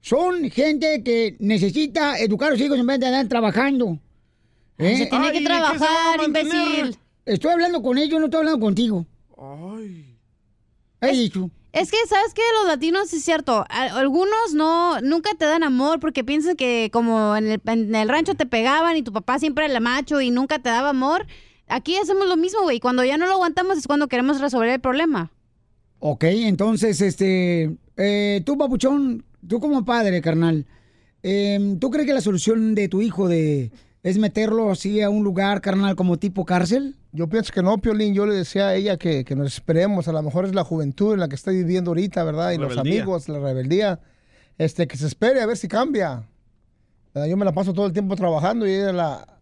S3: son gente que necesita educar a los hijos en vez de andar trabajando. ¿Eh?
S7: Se tiene que trabajar, imbécil.
S3: Estoy hablando con ellos, no estoy hablando contigo. He dicho.
S7: Es que, ¿sabes qué? Los latinos, es cierto, algunos no, nunca te dan amor porque piensan que como en el, en el rancho te pegaban y tu papá siempre era el macho y nunca te daba amor. Aquí hacemos lo mismo, güey. Cuando ya no lo aguantamos es cuando queremos resolver el problema.
S3: Ok, entonces, este, eh, tú, papuchón, tú como padre, carnal, eh, ¿tú crees que la solución de tu hijo de es meterlo así a un lugar, carnal, como tipo cárcel?
S15: Yo pienso que no, Piolín. Yo le decía a ella que, que nos esperemos. A lo mejor es la juventud en la que está viviendo ahorita, ¿verdad? Y los amigos, la rebeldía. Este, que se espere a ver si cambia. Yo me la paso todo el tiempo trabajando y ella la...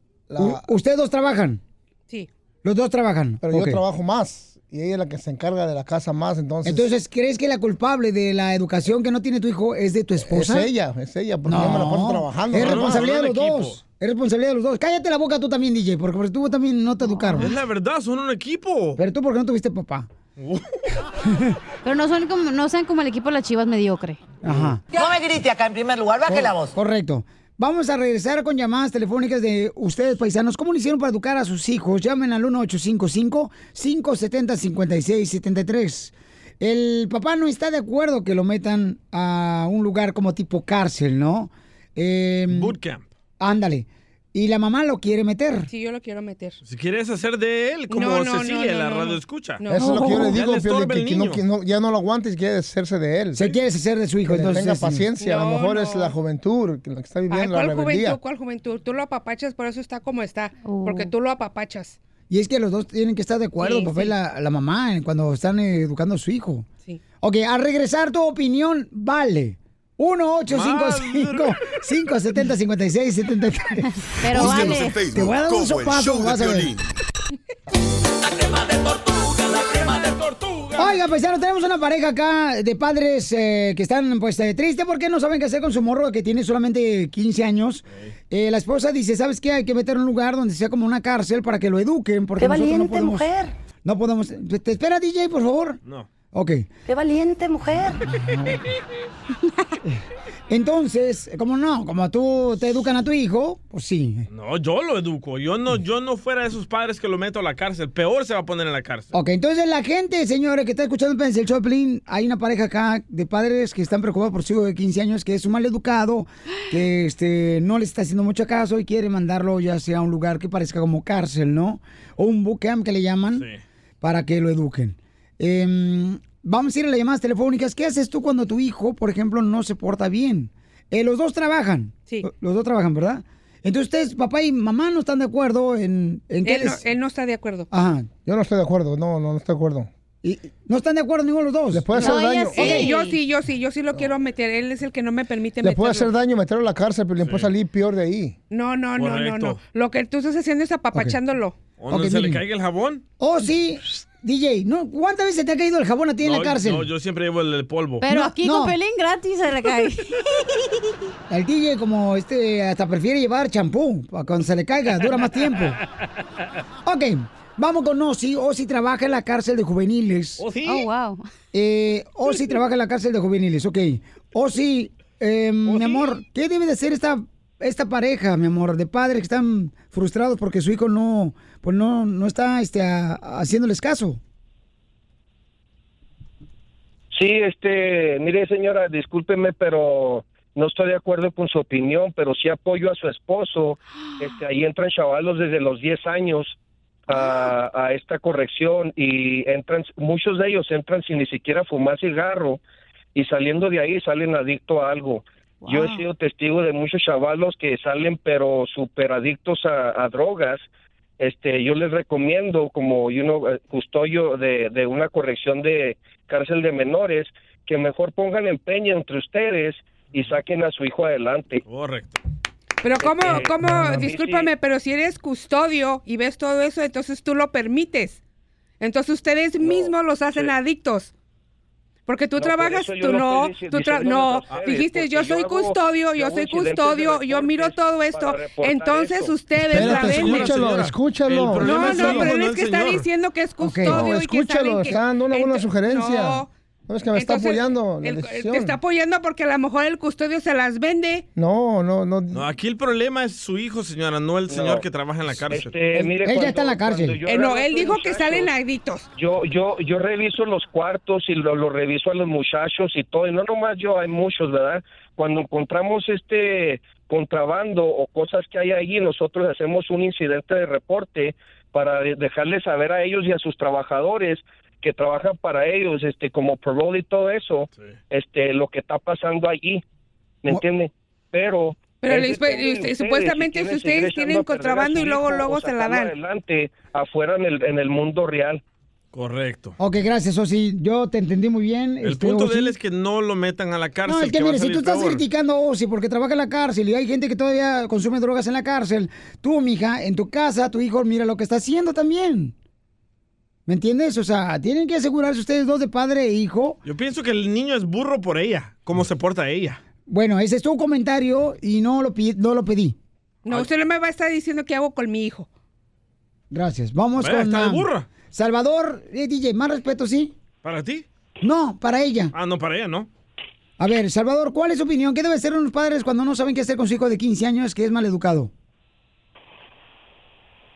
S3: ¿Ustedes dos trabajan?
S17: Sí.
S3: Los dos trabajan.
S15: pero yo trabajo más. Y ella es la que se encarga de la casa más, entonces...
S3: Entonces, ¿crees que la culpable de la educación que no tiene tu hijo es de tu esposa?
S15: Es ella, es ella, porque yo me la paso trabajando.
S3: Es
S15: ¿no?
S3: responsabilidad de los
S4: No, no, no,
S3: dos. Es responsabilidad de los dos. Cállate la boca tú también, DJ, porque, tú también no te educaron.
S4: Es la verdad, son un equipo.
S3: Pero tú, porque no tuviste papá? *laughs*
S7: Pero no son como, no sean como el equipo de las chivas mediocre.
S3: Ajá.
S18: No me grite acá en primer lugar, baje la voz.
S3: Correcto. Vamos a regresar con llamadas telefónicas de ustedes, paisanos. ¿Cómo lo hicieron para educar a sus hijos? Llamen al 1855-570-5673. El papá no está de acuerdo que lo metan a un lugar como tipo cárcel, ¿no?
S4: Bootcamp.
S3: Ándale. Y la mamá lo quiere meter.
S17: Sí, yo lo quiero meter.
S4: Si quieres hacer de él como
S17: No, no,
S4: Cecilia,
S17: no, no,
S4: la
S17: no,
S4: radio escucha.
S17: No.
S15: Eso es lo que yo le
S4: Ya
S15: digo,
S4: estorba
S15: que,
S4: el
S15: que no,
S4: niño.
S15: que no- ya no lo aguanta y quiere deshacerse de él.
S3: Se quiere deshacer de su hijo.
S15: Que
S3: entonces,
S15: tenga paciencia, a lo mejor
S17: no.
S15: es la juventud que la que está
S17: Ay,
S15: viviendo, la
S17: ¿cuál
S15: rebeldía.
S17: juventud? ¿Cuál juventud? Tú lo apapachas, por eso está como está. Porque tú lo apapachas.
S3: Y es que los dos tienen que estar de acuerdo,
S17: Sí,
S3: papá
S17: sí.
S3: la, la mamá, cuando están educando a su hijo.
S17: Sí.
S3: Ok, al regresar tu opinión vale. 1-855-570-5673.
S7: Pero
S8: Búsquenos
S7: vale.
S8: en Facebook
S3: Te voy a dar un
S8: como el
S3: sopapo,
S8: show de
S3: vas a ver.
S8: Piolín.
S3: Oiga, paisano, tenemos una pareja acá de padres eh, que están pues eh, tristes porque no saben qué hacer con su morro que tiene solamente 15 años. Eh, la esposa dice, ¿sabes qué? Hay que meter en un lugar donde sea como una cárcel para que lo eduquen. Porque
S18: ¡Qué
S3: nosotros no
S18: valiente,
S3: podemos-
S18: mujer!
S3: No podemos... ¿Te espera, DJ, por favor?
S4: No.
S3: Ok.
S18: ¡Qué valiente mujer! *laughs*
S3: Entonces, como no, como tú te educan a tu hijo, pues sí.
S4: No, yo lo educo. Yo no, yo no fuera de esos padres que lo meto a la cárcel. Peor se va a poner en la cárcel.
S3: Ok, entonces la gente, señores, que está escuchando el Pelín, hay una pareja acá de padres que están preocupados por su hijo de 15 años, que es un mal educado, que este, no les está haciendo mucho caso y quiere mandarlo ya sea a un lugar que parezca como cárcel, ¿no? O un bootcamp que le llaman, para que lo eduquen. Em, vamos a ir a las llamadas telefónicas. ¿Qué haces tú cuando tu hijo, por ejemplo, no se porta bien? Eh, los dos trabajan.
S17: Sí.
S3: Los dos trabajan, ¿verdad? Entonces ustedes, papá y mamá, no están de acuerdo en, en qué
S17: Él no, él no está de acuerdo.
S3: Ajá.
S15: Yo no estoy de acuerdo, no, no, no estoy de acuerdo.
S3: Y no están de acuerdo ninguno de los dos.
S15: Le puede hacer daño.
S17: Sí, yo sí, yo sí, yo sí lo quiero meter. Él es el que no me permite
S15: Le
S17: meterlo.
S15: puede hacer daño meterlo a la cárcel, pero le puede salir peor de ahí.
S17: No, no, no, no, no. Lo que tú estás haciendo es apapachándolo.
S4: ¿Dónde
S3: Ok,
S4: se le caiga el jabón?
S3: Oh, sí. DJ, ¿no? ¿cuántas veces te ha caído el jabón a ti en
S4: no,
S3: la cárcel?
S4: no, yo siempre llevo el, el polvo.
S7: Pero
S3: No,
S7: aquí
S3: no.
S7: con pelín gratis se le cae. *laughs*
S3: El DJ, como este, hasta prefiere llevar champú para cuando se le caiga, dura más tiempo. Ok, vamos con Osi. Osi trabaja en la cárcel de juveniles.
S4: ¿Oh, sí?
S7: Oh, wow.
S3: Eh, Osi trabaja en la cárcel de juveniles, ok. Osi, eh, mi amor, ¿qué debe de hacer esta, esta pareja, mi amor, de padres que están frustrados porque su hijo no, pues no, no está este, a- haciéndoles caso?
S19: Sí, este, mire señora, discúlpeme, pero no estoy de acuerdo con su opinión, pero sí apoyo a su esposo. *gasps* Este, ahí entran chavalos desde los 10 años a, a esta corrección y entran, muchos de ellos entran sin ni siquiera fumar cigarro y saliendo de ahí salen adictos a algo. Yo he sido testigo de muchos chavalos que salen pero súper adictos a, a drogas. Este, yo les recomiendo como you know, eh, custodio de, de una corrección de cárcel de menores que mejor pongan empeño entre ustedes y saquen a su hijo adelante.
S4: Correcto.
S17: Pero cómo,
S19: Eh,
S17: cómo,
S19: sí,
S17: discúlpame, pero si eres custodio y ves todo eso, entonces tú lo permites. Entonces ustedes mismos los hacen adictos. Porque tú
S19: No,
S17: trabajas, tú
S19: no
S17: tú tra- no,
S19: ustedes,
S17: dijiste yo soy custodio,
S19: yo
S17: soy custodio, yo miro todo esto, entonces
S19: eso.
S17: ustedes la venden.
S15: escúchalo, escúchalo.
S17: No, no, pero no es que está diciendo que es custodio
S15: no,
S17: y que saben que-
S15: está dando una buena sugerencia.
S17: No,
S15: No, es que me está
S17: Entonces,
S15: apoyando la
S17: el-
S15: decisión.
S17: te está apoyando porque a lo mejor el custodio se las vende.
S15: No, no, no.
S4: No, aquí el problema es su hijo, señora, no el señor que trabaja en la cárcel.
S19: Este, mire, cuando- cuando yo
S17: Eh, no, él dijo que salen adictos.
S19: Yo, yo, yo reviso los cuartos y lo, lo reviso a los muchachos y todo, y no nomás yo, hay muchos, ¿verdad? Cuando encontramos este contrabando o cosas que hay ahí, nosotros hacemos un incidente de reporte para de- dejarles saber a ellos y a sus trabajadores que trabajan para ellos, este, como parole y todo eso, este, lo que está pasando allí, ¿me entiende? Pero
S17: Pero
S19: es
S17: les-
S19: depende de
S17: usted-
S19: ustedes,
S17: supuestamente si ustedes tienen contrabando y luego-
S19: hijo
S17: luego se la dan.
S19: adelante afuera en el, en el mundo real.
S4: Correcto.
S3: Ok, gracias, Osi. Yo te entendí muy bien.
S4: El
S3: este,
S4: punto
S3: Osi.
S4: de él es que no lo metan a la cárcel.
S3: No, es que
S4: a
S3: mire, si tú estás
S4: peor.
S3: criticando a Osi porque trabaja en la cárcel y hay gente que todavía consume drogas en la cárcel, tú, mija, en tu casa, tu hijo, mira lo que está haciendo también. ¿Me entiendes? O sea, tienen que asegurarse ustedes dos de padre e hijo.
S4: Yo pienso que el niño es burro por ella, cómo se porta ella.
S3: Bueno, ese es tu comentario y no lo, pi- no lo pedí.
S17: No, usted no me va a estar diciendo qué hago con mi hijo.
S3: Gracias. Vamos
S4: Vaya,
S3: con...
S4: está de
S3: ah,
S4: burra.
S3: Salvador, eh, DJ, más respeto, ¿sí?
S4: ¿Para ti?
S3: No, para ella.
S4: Ah, no, para ella, ¿no?
S3: A ver, Salvador, ¿cuál es su opinión? ¿Qué debe hacer unos padres cuando no saben qué hacer con su hijo de 15 años que es mal educado?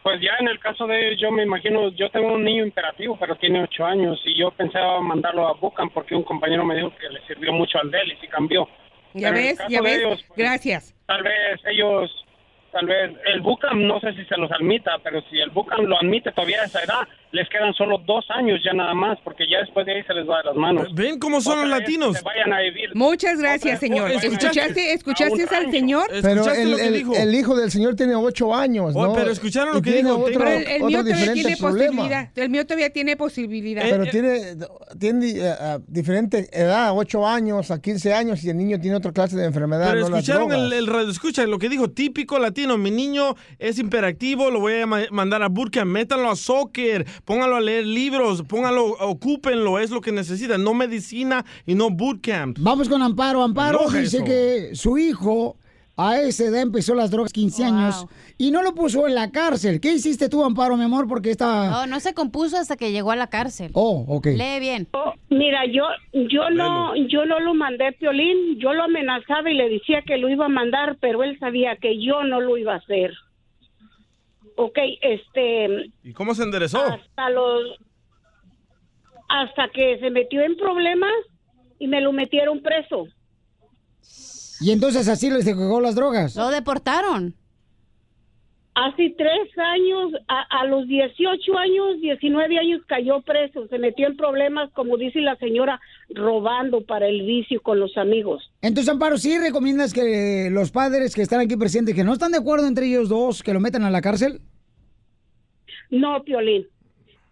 S20: Pues ya en el caso de ellos, yo me imagino, yo tengo un niño imperativo, pero tiene ocho años y yo pensaba mandarlo a Bucan porque un compañero me dijo que le sirvió mucho al de él y sí cambió.
S17: Ya
S20: Pero
S17: ves, ya ves.
S20: ellos, pues,
S17: Gracias.
S20: Tal vez ellos, tal vez el Bucan no sé si se los admita, pero si el Bucan lo admite todavía a esa edad, les quedan solo dos años ya nada más, porque ya después de ahí se les va de las manos.
S4: ¿Ven cómo son los
S20: Otra
S4: latinos?
S20: vayan a vivir.
S17: Muchas gracias, señor. ¿Escuchaste, escuchaste al señor?
S15: Pero el, el- el hijo del señor tiene ocho años,
S4: Oh,
S15: ¿no?
S4: pero escucharon lo que
S15: tiene
S4: dijo,
S15: Otro,
S17: Pero el, el mío todavía tiene
S15: problema.
S17: posibilidad. El mío todavía tiene posibilidad.
S15: Pero tiene, tiene eh, eh, diferente edad, 8 años a 15 años, y el niño tiene otra clase de enfermedad.
S4: Pero
S15: no
S4: escucharon el, radio escucha lo que dijo, típico latino, mi niño es imperactivo, lo voy a ma- mandar a bootcamp, métanlo a soccer, póngalo a leer libros, póngalo, ocúpenlo, es lo que necesita, no medicina y no bootcamp.
S3: Vamos con Amparo. Amparo
S4: Enoja
S3: dice
S4: eso.
S3: que su hijo a esa edad empezó las drogas 15 años y no lo puso en la cárcel. ¿Qué hiciste tú, Amparo, mi amor? Porque está...
S7: No, no se compuso hasta que llegó a la cárcel.
S3: Oh, ok.
S7: Lee bien.
S21: Mira, yo yo no yo no lo mandé Piolín, yo lo amenazaba y le decía que lo iba a mandar, pero él sabía que yo no lo iba a hacer. Ok, este,
S4: ¿Y cómo se enderezó?
S21: hasta los hasta que se metió en problemas y me lo metieron preso.
S3: Y entonces así les dejó las drogas.
S7: Lo deportaron.
S21: Hace tres años, a, a los 18 años, 19 años cayó preso, se metió en problemas, como dice la señora, robando para el vicio con los amigos.
S3: Entonces, Amparo, ¿sí recomiendas que los padres que están aquí presentes, que no están de acuerdo entre ellos dos, que lo metan a la cárcel?
S21: No, Piolín,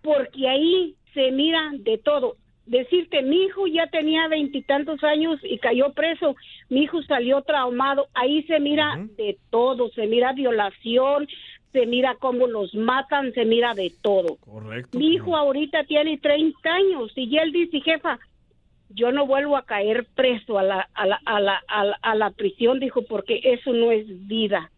S21: porque ahí se mira de todo. Decirte, mi hijo ya tenía veintitantos años y cayó preso, mi hijo salió traumado, ahí se mira de todo, se mira violación, se mira cómo los matan, se mira de todo.
S4: Correcto.
S21: Mi hijo ahorita tiene 30 años y él dice, jefa, yo no vuelvo a caer preso a la, a la, a la, a la, a la prisión, dijo, porque eso no es vida.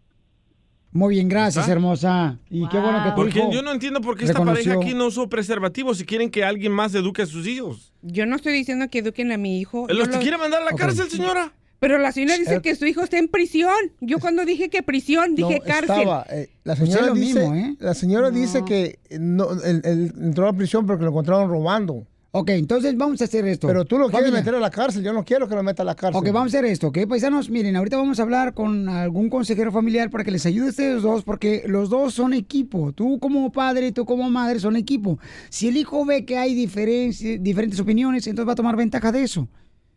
S3: Muy bien, gracias,
S4: ¿Ah?
S3: hermosa. Y qué bueno que tu
S4: Porque
S3: hijo
S4: yo no entiendo por qué esta
S3: reconoció-
S4: pareja aquí no usó preservativos si quieren que alguien más eduque a sus hijos.
S17: Yo no estoy diciendo que eduquen a mi hijo.
S4: ¿Los
S17: Yo
S4: quiere mandar a la cárcel, señora?
S17: Pero la señora dice
S15: Eh,
S17: que su hijo está en prisión. Yo cuando dije que prisión, dije
S15: No,
S17: cárcel.
S15: estaba, eh, la
S3: Pues
S15: señora
S3: es lo
S15: dice,
S3: mismo, ¿eh?
S15: la señora dice que eh, no, él, él entró a prisión porque lo encontraron robando.
S3: Ok, entonces vamos a hacer esto.
S15: Pero tú lo quieres meter a la cárcel, yo no quiero que lo meta a la cárcel.
S3: Ok, vamos a hacer esto, ¿ok? Paisanos, miren, ahorita vamos a hablar con algún consejero familiar para que les ayude a ustedes dos, porque los dos son equipo. Tú como padre, tú como madre son equipo. Si el hijo ve que hay diferentes opiniones, entonces va a tomar ventaja de eso.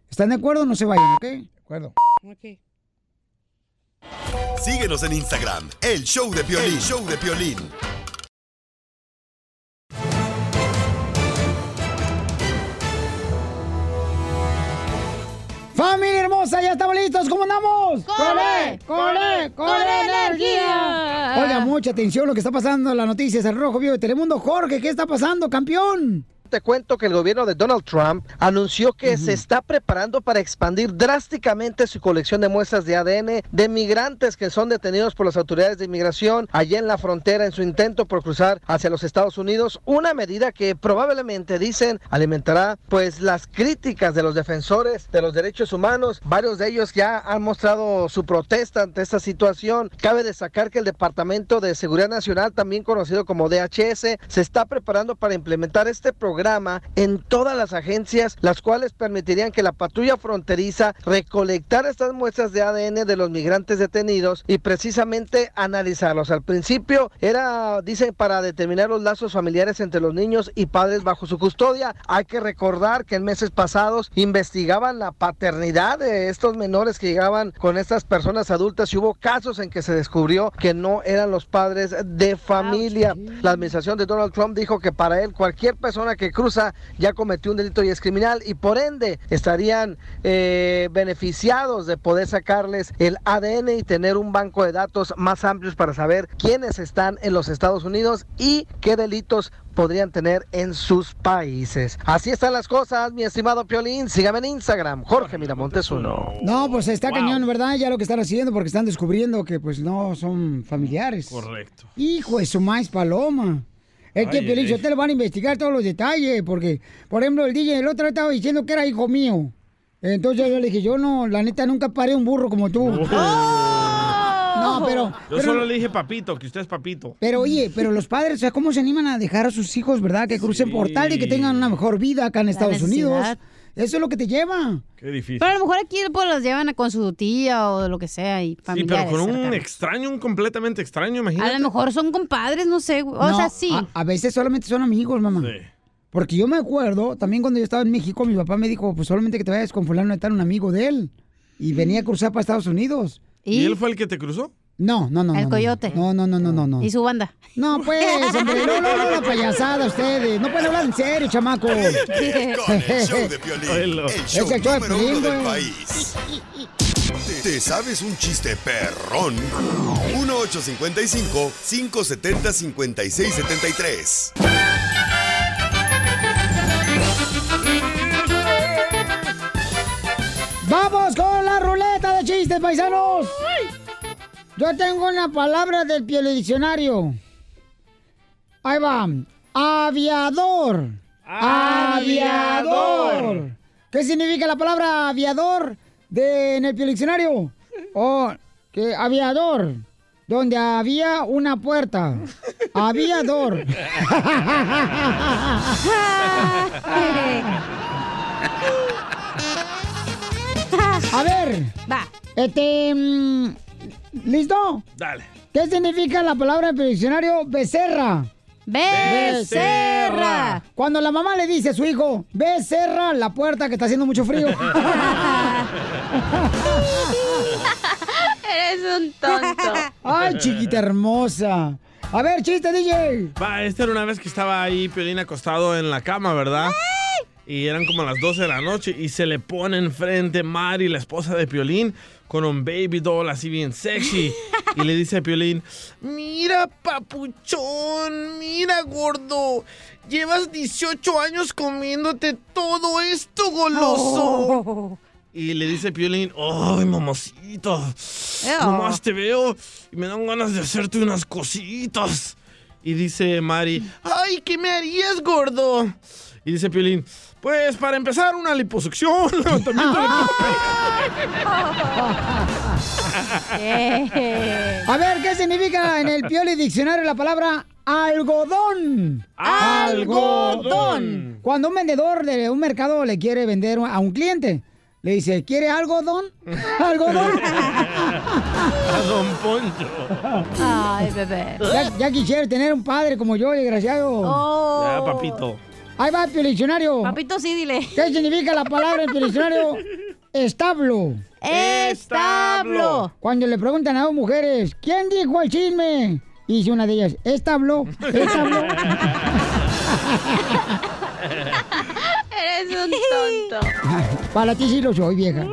S3: ¿Están de acuerdo? No se vayan, ¿ok? De
S15: acuerdo.
S8: Síguenos en Instagram, el show de Piolín. El show de Piolín.
S3: ¡Familia hermosa! ¡Ya estamos listos! ¿Cómo andamos?
S2: ¡Corre!
S3: ¡Corre!
S2: ¡Con energía!
S3: Oiga, mucha atención lo que está pasando en las noticias. El Rojo Vivo de Telemundo. Jorge, ¿qué está pasando, campeón?
S5: Te cuento que el gobierno de Donald Trump anunció que se está preparando para expandir drásticamente su colección de muestras de ADN de migrantes que son detenidos por las autoridades de inmigración allá en la frontera en su intento por cruzar hacia los Estados Unidos. Una medida que probablemente dicen alimentará pues las críticas de los defensores de los derechos humanos. Varios de ellos ya han mostrado su protesta ante esta situación. Cabe destacar que el Departamento de Seguridad Nacional, también conocido como DHS, se está preparando para implementar este programa en todas las agencias, las cuales permitirían que la patrulla fronteriza recolectara estas muestras de ADN de los migrantes detenidos y precisamente analizarlos. Al principio era, dicen, para determinar los lazos familiares entre los niños y padres bajo su custodia. Hay que recordar que en meses pasados investigaban la paternidad de estos menores que llegaban con estas personas adultas y hubo casos en que se descubrió que no eran los padres de familia. La administración de Donald Trump dijo que para él cualquier persona que cruza ya cometió un delito y es criminal y por ende estarían eh, beneficiados de poder sacarles el ADN y tener un banco de datos más amplios para saber quiénes están en los Estados Unidos y qué delitos podrían tener en sus países. Así están las cosas, mi estimado Piolín. Sígame en Instagram, Jorge Miramontes uno.
S3: No, pues está cañón, ¿verdad? Ya lo que están haciendo porque están descubriendo que pues no son familiares.
S4: Correcto.
S3: Hijo de su maíz paloma. Es que Piolín. Sotelo van a investigar todos los detalles, porque, por ejemplo, el DJ el otro estaba diciendo que era hijo mío. Entonces yo le dije, yo no, la neta nunca paré un burro como tú. *laughs* No, pero,
S4: Yo
S3: pero,
S4: solo le dije papito, que usted es papito.
S3: pero oye, pero los padres, o sea, ¿cómo se animan a dejar a sus hijos, verdad? Que crucen por tal y que tengan una mejor vida acá en Estados Unidos. Eso es lo que te lleva.
S4: Qué difícil.
S7: Pero a lo mejor aquí pues los llevan con su tía o lo que sea y
S4: Sí,
S7: familiares.
S4: pero con un
S7: cercanos.
S4: extraño, un completamente extraño, imagínate.
S7: A lo mejor son compadres, no sé. güey. O
S3: No,
S7: sea, sí.
S3: A, a veces solamente son amigos, mamá. Porque yo me acuerdo, también cuando yo estaba en México, mi papá me dijo, pues solamente que te vayas con fulano de tal, un amigo de él. Y venía a cruzar para Estados Unidos.
S4: ¿Y él fue el que te cruzó?
S3: No, no, no.
S7: El
S3: no,
S7: coyote.
S3: No, no, no, no, no, no.
S7: Y su banda.
S3: No, pues, hombre, no, no, no, la *laughs* payasada ustedes. No pueden hablar en serio, chamaco.
S8: Con el show de Piolín, *laughs* el show
S3: Es el show
S8: número uno del país. ¿Te, te sabes un chiste perrón? 1855-570-5673.
S3: ¡Vamos con la ruleta de chistes, paisanos! Yo tengo una palabra del piel diccionario. Ahí va. Aviador. Aviador. ¿Qué significa la palabra aviador de, en el piel diccionario? *laughs* Oh, que aviador. Donde había una puerta. *laughs* Aviador. *laughs* A ver.
S7: Va.
S3: Este. ¿Listo?
S4: Dale.
S3: ¿Qué significa la palabra en el diccionario becerra?
S7: Becerra.
S3: Cuando la mamá le dice a su hijo, becerra la puerta que está haciendo mucho frío. *laughs* *laughs*
S2: Eres un tonto.
S3: Ay, chiquita hermosa. A ver, chiste, DJ.
S4: Va, esta era una vez que estaba ahí Piolín acostado en la cama, ¿verdad? Y eran como las 12 de la noche y se le pone enfrente Mari, la esposa de Piolín, con un baby doll así bien sexy. *laughs* Y le dice a Piolín, mira papuchón, mira gordo, llevas 18 años comiéndote todo esto goloso. Y le dice Piolín, ay mamacita, nomás te veo y me dan ganas de hacerte unas cositas. Y dice Mari, ay, ¿qué me harías gordo? Y dice Piolín, Pues para empezar, una liposucción, *laughs* levantamiento *laughs* de
S3: A ver, ¿qué significa en el Pioli Diccionario la palabra algodón?
S4: Algodón.
S3: Cuando un vendedor de un mercado le quiere vender a un cliente, le dice, ¿quiere algodón? *laughs* ¿Algodón?
S4: A Don Poncho.
S7: Ay, bebé.
S3: Ya, ya quisiera tener un padre como yo, desgraciado.
S7: Oh.
S4: Ya, papito.
S3: Ahí va el Diccionario.
S7: Papito, sí, dile.
S3: ¿Qué significa la palabra en diccionario? Establo.
S7: Establo.
S3: Cuando le preguntan a dos mujeres, ¿quién dijo el chisme? Dice una de ellas, establo, establo. *laughs*
S2: Eres un tonto.
S3: Para ti sí lo soy, vieja.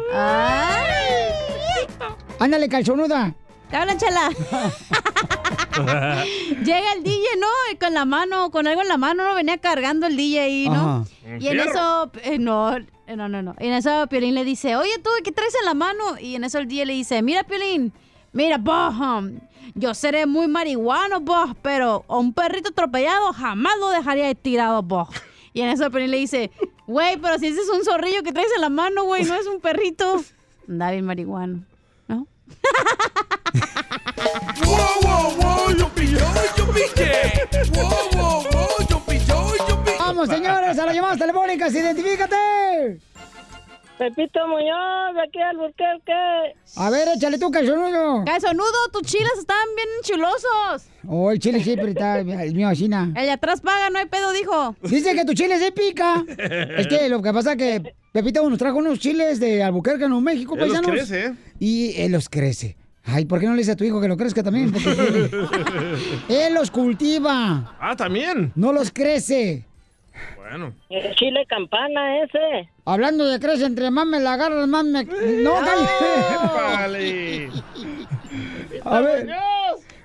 S3: Ándale, calzonuda.
S7: Te hablan, chala. *laughs* *laughs* Llega el DJ, ¿no? Con la mano, con algo en la mano, ¿no? Venía cargando el DJ ahí, ¿no?
S3: Ajá.
S7: Y en eso, eh, no, eh, no, no, no. Y en eso Piolín le dice, oye, ¿tú qué traes en la mano? Y en eso el DJ le dice, mira, Piolín, mira, vos, um, yo seré muy marihuano, vos, pero a un perrito atropellado jamás lo dejaría tirado, vos. Y en eso Piolín le dice, güey, pero si ese es un zorrillo que traes en la mano, güey, no es un perrito. Anda bien marihuano.
S16: ¡Wow, *laughs*
S3: Vamos, señores, a las llamadas telefónicas, identifícate.
S22: Pepito Muñoz, de aquí al Burquerque.
S3: A ver, échale tú, calzonudo.
S7: Calzonudo, tus chiles están bien chulosos.
S3: Oh, el chile siempre está, *laughs* el mío así, na.
S7: El de atrás paga, no hay pedo, dijo.
S3: Dice que tu chile se pica. Es que lo que pasa es que Pepito nos trajo unos chiles de Albuquerque, Nuevo México,
S4: Él los crece, ¿eh?
S3: Y él los crece. Ay, ¿por qué no le dice a tu hijo que lo crezca también? Porque *laughs* él, él los cultiva.
S4: Ah, también.
S3: No los crece.
S4: Bueno.
S22: El chile campana ese.
S3: Hablando de crece, entre más me la agarras, más me... No, cállate. A ver.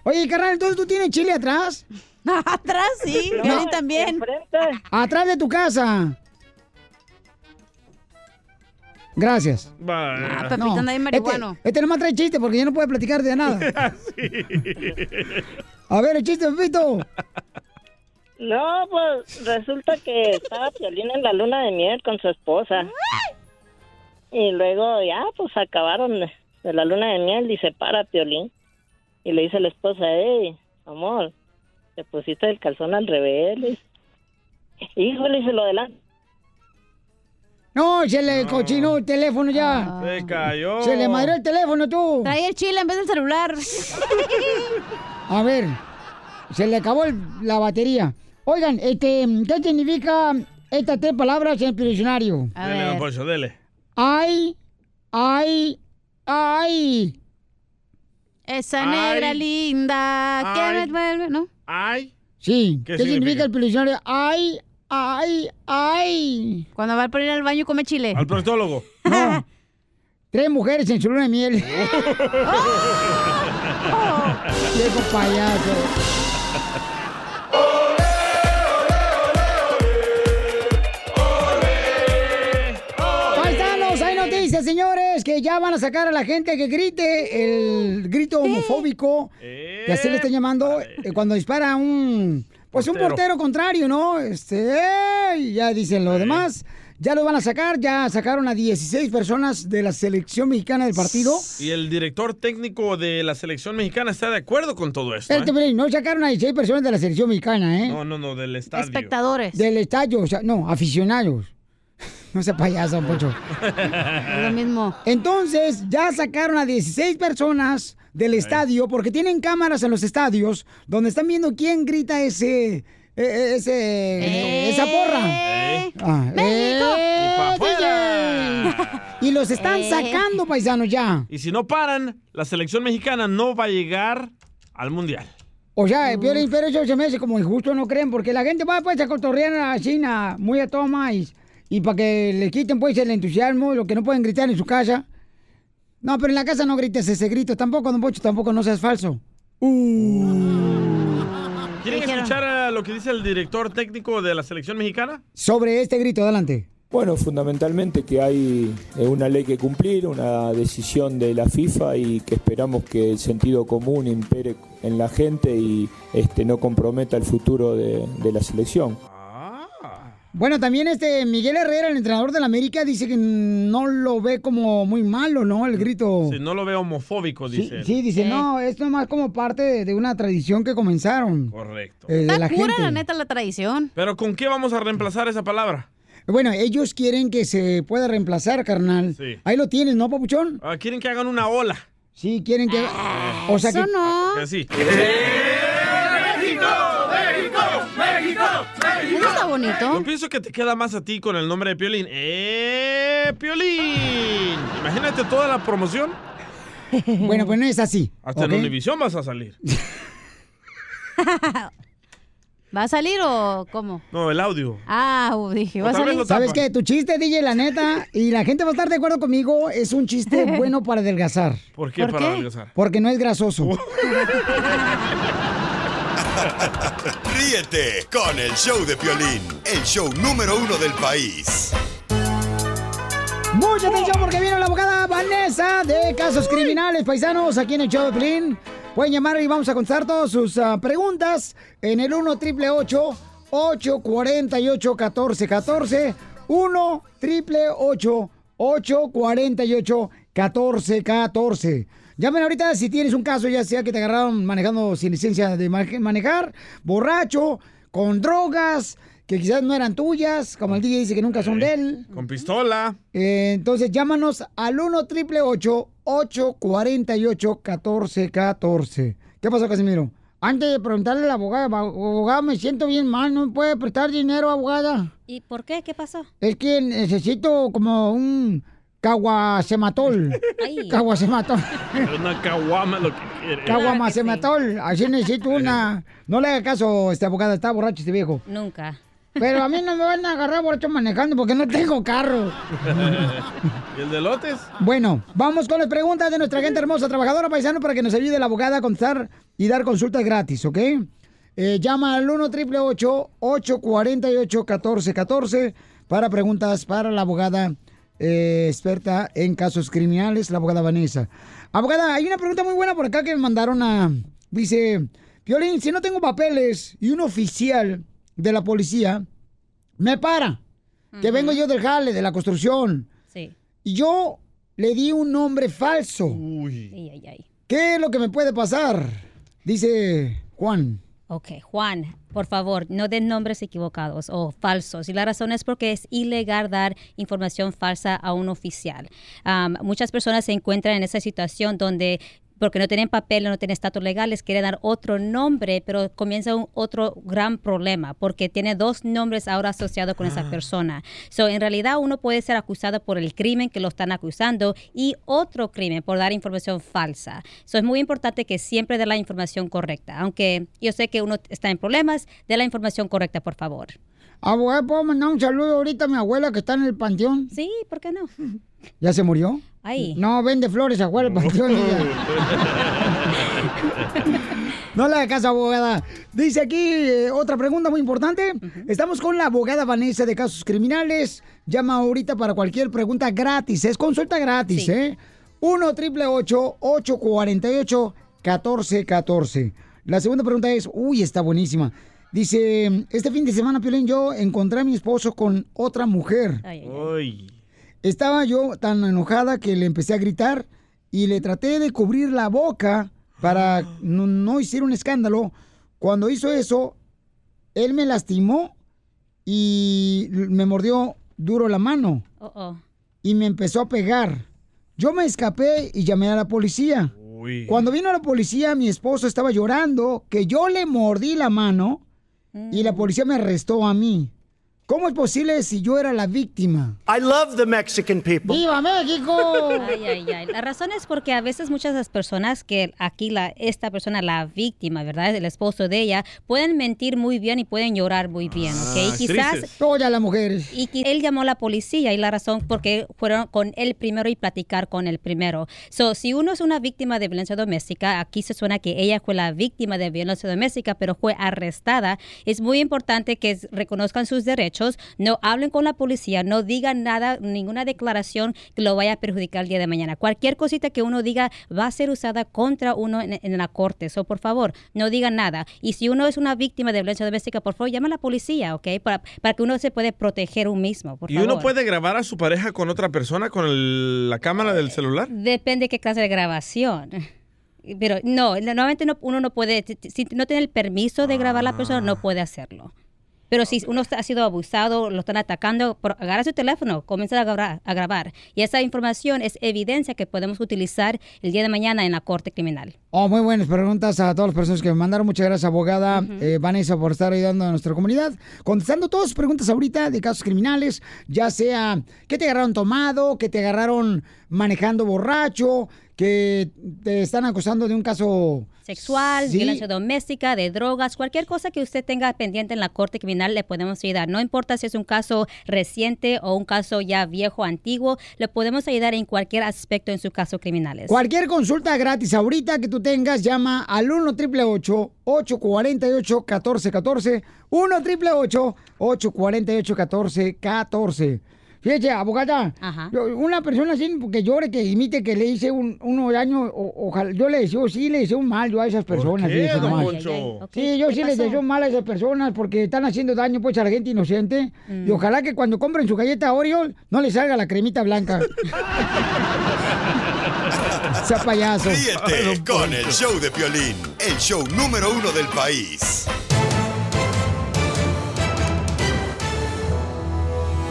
S3: Oye, carnal, entonces tú tienes chile atrás. *laughs*
S7: atrás sí, Piolín también.
S3: Atrás de tu casa. Gracias.
S7: Ah, Pepito anda bien marihuano.
S3: Este, este nomás trae chiste porque ya no puede platicar de nada. *laughs* A ver, el chiste, Pepito.
S22: No, pues resulta que estaba Piolín en la luna de miel con su esposa. Y luego ya, pues acabaron de, de la luna de miel y se para Piolín. Y le dice a la esposa, hey, amor, te pusiste el calzón al revés. Híjole, se lo adelanta.
S3: No, se le cochinó el teléfono ya.
S4: Se cayó.
S3: Se le madrió el teléfono, tú.
S7: Trae el chile en vez del celular.
S3: A ver, se le acabó el- la batería. Oigan, este, ¿qué significa estas tres palabras en el diccionario?
S4: Dele, don Poncho, dele.
S3: Ay, ay, ay.
S7: Esa
S4: Ay.
S7: negra linda. ¿Qué
S4: Ay.
S7: me vuelve? ¿No?
S4: Ay.
S3: Sí,
S7: ¿Qué
S3: ¿qué,
S7: significa?
S3: significa? el diccionario? Ay, ay, ay.
S7: Cuando va a poner al baño y come chile.
S4: Al proctólogo. *laughs*
S3: No. Tres mujeres en su luna de miel. *laughs* Viejo payaso. Paisanos, hay noticias, señores, que ya van a sacar a la gente que grite el grito homofóbico, que así le están llamando, eh, cuando dispara un, pues un
S4: Portero.
S3: contrario, ¿no? Este, ¡ey! ya dicen lo demás, ya lo van a sacar, ya sacaron a 16 personas de la selección mexicana del partido.
S4: Y el director técnico de la selección mexicana está de acuerdo con todo esto. ¿eh?
S3: Espérate, Pelín, no sacaron a 16 personas de la selección mexicana, ¿eh?
S4: No, no, no, del estadio.
S7: Espectadores.
S3: Del estadio, o sea, no, aficionados. No sea payaso, Pocho. *laughs*
S7: Es lo mismo.
S3: Entonces, ya sacaron a 16 personas del estadio porque tienen cámaras en los estadios donde están viendo quién grita ese. eh, eh, ese esa porra. Ah,
S7: ¡México!
S3: eh,
S4: ¡Y
S3: los están
S7: Eh.
S3: sacando, paisanos, ya.
S4: Y si no paran, la selección mexicana no va a llegar al mundial.
S3: O sea, Piolín, pero eso se me hace como injusto, ¿no creen? Porque la gente va pues a cotorrear a China muy a toma y, y para que le quiten pues el entusiasmo, lo que no pueden gritar en su casa. No, pero en la casa no grites ese grito tampoco, don Pocho, tampoco no seas falso.
S4: ¿Quieren
S7: Dijeron.
S4: escuchar eh, lo que dice el director técnico de la selección mexicana?
S3: Sobre este grito, adelante.
S6: Bueno, fundamentalmente que hay eh, una ley que cumplir, una decisión de la FIFA y que esperamos que el sentido común impere en la gente y este, no comprometa el futuro de, de la selección.
S3: Bueno, también este Miguel Herrera, el entrenador del América, dice que no lo ve como muy malo, ¿no? El grito.
S4: Si no lo veo homofóbico,
S3: Sí,
S4: dice él.
S3: sí, dice, no, esto es más como parte de, de una tradición que comenzaron.
S4: Correcto.
S3: eh, de
S7: Está
S3: la
S7: pura,
S3: gente.
S7: la neta, la tradición.
S4: Pero ¿con qué vamos a reemplazar esa palabra?
S3: Bueno, ellos quieren que se pueda reemplazar, carnal.
S4: Sí.
S3: Ahí lo tienes, ¿no, papuchón?
S4: Ah, quieren que hagan una ola.
S3: Sí, quieren que... o sea
S7: eso
S3: que...
S7: no.
S4: Que sí.
S16: ¡México! ¡México! ¡México!
S7: Eso está bonito.
S4: Yo pienso que te queda más a ti con el nombre de Piolín. ¡Eh, Piolín! Imagínate toda la promoción. *laughs*
S3: Bueno, pues no es así.
S4: Hasta
S3: ¿ok?
S4: en Univisión vas a salir. *laughs*
S7: ¿Va a salir o cómo?
S4: No, el audio.
S7: Ah, dije, va a salir.
S3: ¿Sabes qué? Tu chiste, DJ, la neta, y la gente va a estar de acuerdo conmigo, es un chiste *laughs* bueno para adelgazar.
S4: ¿Por qué para adelgazar?
S3: Porque no es grasoso.
S8: Ríete con el show de Piolín, el show número uno del país.
S3: Mucha atención porque viene la abogada Vanessa de Casos Criminales, paisanos, aquí en el show de Pelín. Pueden llamar y vamos a contestar todas sus ah, preguntas en el 1 triple 848 1414 1 triple 848 1414 Llamen ahorita si tienes un caso, ya sea que te agarraron manejando sin licencia de mane- manejar, borracho, con drogas, que quizás no eran tuyas, como el DJ dice que nunca son de él.
S4: Con pistola.
S3: Eh, entonces llámanos al 1 triple 848 1414 ¿Qué pasó, Casimiro? Antes de preguntarle a la abogada, "Ab- abogada, me siento bien mal, ¿no me puede prestar dinero, abogada?
S23: ¿Y por qué? ¿Qué pasó?
S3: Es que necesito como un caguacematol.
S23: Ay.
S3: Caguacematol.
S4: Una caguama lo que quiere.
S3: Caguamacematol. Así necesito una. No le haga caso, este abogada, está borracho este viejo.
S23: Nunca.
S3: Pero a mí no me van a agarrar borracho manejando porque no tengo carro.
S4: ¿Y el de lotes?
S3: Bueno, vamos con las preguntas de nuestra gente hermosa, trabajadora paisano, para que nos ayude la abogada a contestar y dar consultas gratis, ¿ok? Eh, llama al 1 triple 848 1414 para preguntas para la abogada eh, experta en casos criminales, la abogada Vanessa. Abogada, hay una pregunta muy buena por acá que me mandaron a... Dice, Piolín, si no tengo papeles y un oficial de la policía me para, que vengo yo del jale, de la construcción,
S23: Sí.
S3: y yo le di un nombre falso.
S23: Ay, ay, ay.
S3: ¿Qué es lo que me puede pasar? Dice Juan.
S23: Ok, Juan, por favor, no den nombres equivocados o falsos. Y la razón es porque es ilegal dar información falsa a un oficial. Muchas personas se encuentran en esa situación donde porque no tienen papel, no tienen estatus legal, les quiere dar otro nombre, pero comienza un otro gran problema, porque tiene dos nombres ahora asociados con esa persona. So, en realidad, uno puede ser acusado por el crimen que lo están acusando y otro crimen por dar información falsa. So, es muy importante que siempre dé la información correcta, aunque yo sé que uno está en problemas, dé la información correcta, por favor.
S3: Abogada, ¿puedo mandar un saludo ahorita a mi abuela que está en el panteón?
S23: Sí, ¿por qué no?
S3: ¿Ya se murió?
S23: Ay.
S3: No, vende flores afuera del panteón. No le haga caso, abogada. Dice aquí eh, otra pregunta muy importante. Estamos con la abogada Vanessa de Casos Criminales. Llama ahorita para cualquier pregunta gratis. Es consulta gratis, ¿eh? 1 triple 848 1414 La segunda pregunta es, uy, está buenísima. Dice, este fin de semana, Piolín, yo encontré a mi esposo con otra mujer.
S4: Uy.
S3: Estaba yo tan enojada que le empecé a gritar y le traté de cubrir la boca para no, no hiciera un escándalo. Cuando hizo eso, él me lastimó y me mordió duro la mano
S23: oh.
S3: y me empezó a pegar. Yo me escapé y llamé a la policía. Cuando vino la policía, mi esposo estaba llorando que yo le mordí la mano y la policía me arrestó a mí. ¿Cómo es posible si yo era la víctima?
S24: I love the Mexican people.
S3: ¡Viva México! *laughs*
S23: Ay, ay, ay. La razón es porque a veces muchas de las personas que aquí la, esta persona, la víctima, ¿verdad? El esposo de ella, pueden mentir muy bien y pueden llorar muy bien, ¿ok?
S3: Ah,
S23: Quizás...
S3: crisis. Todas las mujeres.
S23: Y que él llamó a la policía y la razón porque fueron con él primero y platicar con él primero. So, si uno es una víctima de violencia doméstica, aquí se suena que ella fue la víctima de violencia doméstica, pero fue arrestada. Es muy importante que reconozcan sus derechos hechos, no hablen con la policía, no digan nada, ninguna declaración que lo vaya a perjudicar el día de mañana. Cualquier cosita que uno diga va a ser usada contra uno en, en la corte. So, por favor, no digan nada. Y si uno es una víctima de violencia doméstica, por favor, llama a la policía, ¿ok? Para, para que uno se puede proteger un mismo, por
S4: ¿Y
S23: favor.
S4: uno puede grabar a su pareja con otra persona con el- la cámara del celular?
S23: Depende qué clase de grabación. Pero no, normalmente no- uno no puede, si- si no tiene el permiso de grabar a la persona, no puede hacerlo. Pero si uno ha sido abusado, lo están atacando, agarra su teléfono, comienza a grabar, a grabar. Y esa información es evidencia que podemos utilizar el día de mañana en la corte criminal.
S3: Oh, muy buenas preguntas a todas las personas que me mandaron. Muchas gracias, abogada eh, Vanessa, por estar ayudando a nuestra comunidad. Contestando todas sus preguntas ahorita de casos criminales, ya sea que te agarraron tomado, que te agarraron manejando borracho, que te están acusando de un caso
S23: Sexual,
S3: Sí.
S23: violencia doméstica, de drogas, cualquier cosa que usted tenga pendiente en la corte criminal, le podemos ayudar. No importa si es un caso reciente o un caso ya viejo, antiguo, le podemos ayudar en cualquier aspecto en su caso criminales.
S3: Cualquier consulta gratis ahorita que tú tengas, llama al 1 888 848 1414 1 888 848 1414 Fíjate, abogada, una persona así que llore, que imite que le hice un, uno daño, o- ojalá, yo le deseo, sí le deseo un mal yo a esas personas.
S4: qué,
S3: fíjese
S4: don. Poncho?
S3: Sí, yo
S4: ¿Qué
S3: sí les
S4: pasó?
S3: deseo mal a esas personas porque están haciendo daño pues a la gente inocente.
S4: Mm.
S3: Y ojalá que cuando compren su galleta Oreo no les salga la cremita blanca. *laughs* Sea payaso.
S8: Ríete con el show de Piolín, el show número uno del país.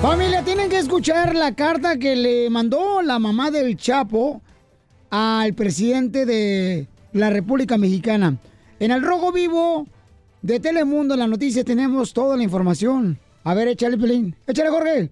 S3: Familia, tienen que escuchar la carta que le mandó la mamá del Chapo al presidente de la República Mexicana. En el Rojo Vivo de Telemundo, en las noticias, tenemos toda la información. A ver, échale, Pelín. Échale, Jorge.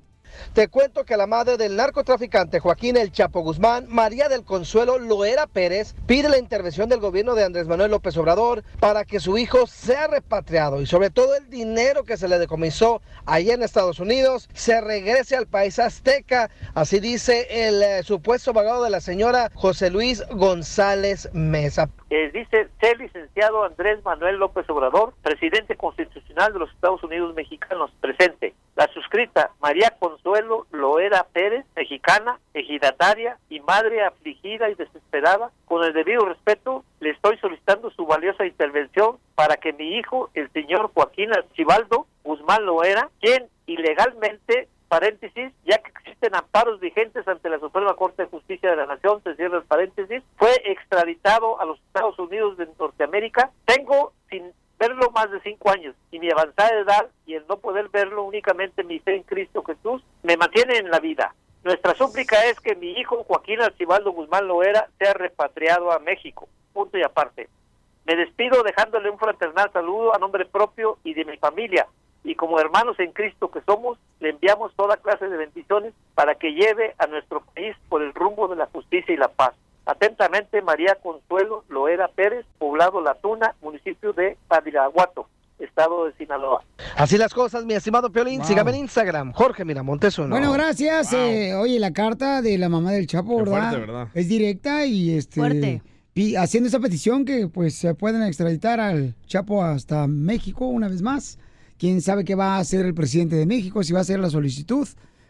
S5: Te cuento que la madre del narcotraficante Joaquín El Chapo Guzmán, María del Consuelo Loera Pérez, pide la intervención del gobierno de Andrés Manuel López Obrador para que su hijo sea repatriado y sobre todo el dinero que se le decomisó allá en Estados Unidos se regrese al país azteca. Así dice el eh, supuesto abogado de la señora José Luis González Mesa.
S13: Eh, dice, ser licenciado Andrés Manuel López Obrador, presidente constitucional de los Estados Unidos mexicanos, presente. La suscrita María Consuelo Loera Pérez, mexicana, ejidataria y madre afligida y desesperada, con el debido respeto, le estoy solicitando su valiosa intervención para que mi hijo, el señor Joaquín Archibaldo Guzmán Loera, quien ilegalmente paréntesis, ya que existen amparos vigentes ante la Suprema Corte de Justicia de la Nación, se cierra el paréntesis, fue extraditado a los Estados Unidos de Norteamérica. Tengo sin verlo más de cinco años y mi avanzada edad y el no poder verlo únicamente mi fe en Cristo Jesús me mantiene en la vida. Nuestra súplica es que mi hijo Joaquín Archibaldo Guzmán Loera sea repatriado a México. Punto y aparte. Me despido dejándole un fraternal saludo a nombre propio y de mi familia. Y como hermanos en Cristo que somos, le enviamos toda clase de bendiciones para que lleve a nuestro país por el rumbo de la justicia y la paz. Atentamente, María Consuelo Loera Pérez, poblado La Tuna, municipio de Padiraguato, estado de Sinaloa.
S5: Así las cosas, mi estimado Piolín.
S3: Wow.
S5: Sígame en Instagram, Jorge Miramontes uno.
S3: Bueno, gracias. eh, oye, la carta de la mamá del Chapo,
S5: Qué
S3: ¿verdad?
S5: fuerte, ¿verdad?
S3: Es directa y este
S5: Fuerte.
S3: pi- haciendo esa petición que pues se pueden extraditar al Chapo hasta México una vez más. Quién sabe qué va a hacer el presidente de México, si va a hacer la solicitud,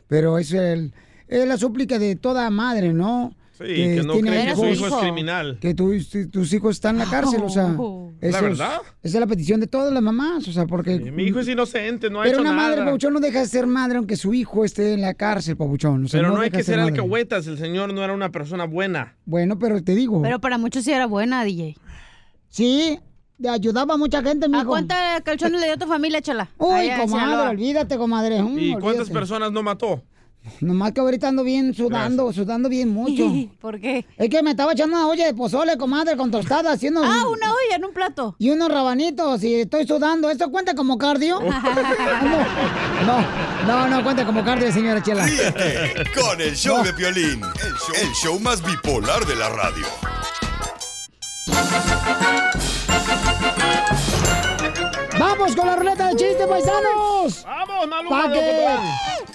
S3: pero es el es la súplica de toda madre, ¿no?
S4: Sí, que no
S3: tiene
S4: cree que su hijo es criminal.
S3: Que tu- tus hijos están en la cárcel, o sea.
S4: Oh.
S3: eso
S4: ¿La
S3: es-
S4: verdad?
S3: Esa es la petición de todas las mamás, o sea, porque...
S4: Mi hijo es inocente, no ha
S3: Pero
S4: hecho
S3: una madre,
S4: nada.
S3: Pabuchón, no deja de ser madre aunque su hijo esté en la cárcel, Pabuchón. O sea,
S4: Pero no, hay
S3: deja
S4: que ser
S3: madre.
S4: alcahuetas, el señor no era una persona buena.
S3: Bueno, pero te digo.
S7: Pero para muchos sí era buena, DJ.
S3: Sí, le ayudaba a mucha gente, mijo.
S7: ¿A cuántos calzones le dio tu familia, chala?
S3: Uy,
S7: en
S3: comadre, olvídate, comadre. Mm,
S4: ¿Y cuántas
S3: olvídate.
S4: personas no mató?
S3: Nomás que ahorita ando bien sudando, sudando bien mucho. *laughs*
S7: ¿Por qué?
S3: Es que me estaba echando una olla de pozole, comadre, con tostada, haciendo...
S7: Ah, una olla en un plato.
S3: Y unos rabanitos, y estoy sudando. ¿Esto cuenta como cardio? *laughs* no, no, no cuenta como cardio, señora Chela.
S8: Ríete con el show de Piolín, el show, el show más bipolar de la radio.
S3: ¡Vamos con la ruleta de chistes, paisanos!
S4: ¡Vamos, Maluma,
S3: ¡Para que
S4: locotrón!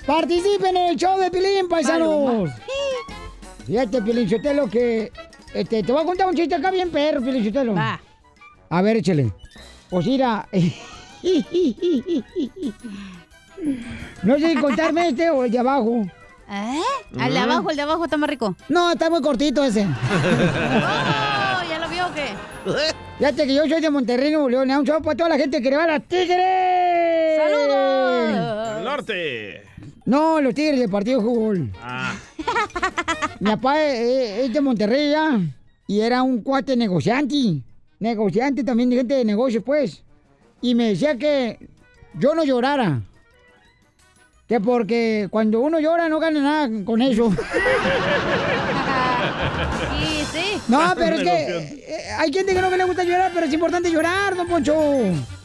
S3: participen en el show de Pilín, paisanos! Fíjate, Pilín Sotelo, que... Este, te voy a contar un chiste acá bien perro, Pilín Sotelo.
S7: Va.
S3: A ver, échale. Pues mira... *laughs* No sé si contarme este o el de abajo.
S7: ¿Eh? ¿El de abajo, el de abajo está más rico?
S3: No, está muy cortito ese. *laughs*
S7: Oh, ¿Ya lo vio o qué? *laughs*
S3: Fíjate que yo soy de Monterrey, Nuevo León. Un saludo para toda la gente que le va a las Tigres.
S7: ¡Saludos!
S4: El norte.
S3: No, los Tigres del partido de fútbol.
S4: Ah. *laughs*
S3: Mi papá es, es de Monterrey ya. Y era un cuate negociante. Negociante también, de gente de negocios, pues. Y me decía que yo no llorara. Que porque cuando uno llora no gana nada con eso. *laughs*
S7: Sí, sí.
S3: No, *laughs* pero es que eh, hay gente que no que le gusta llorar, pero es importante llorar, don Poncho.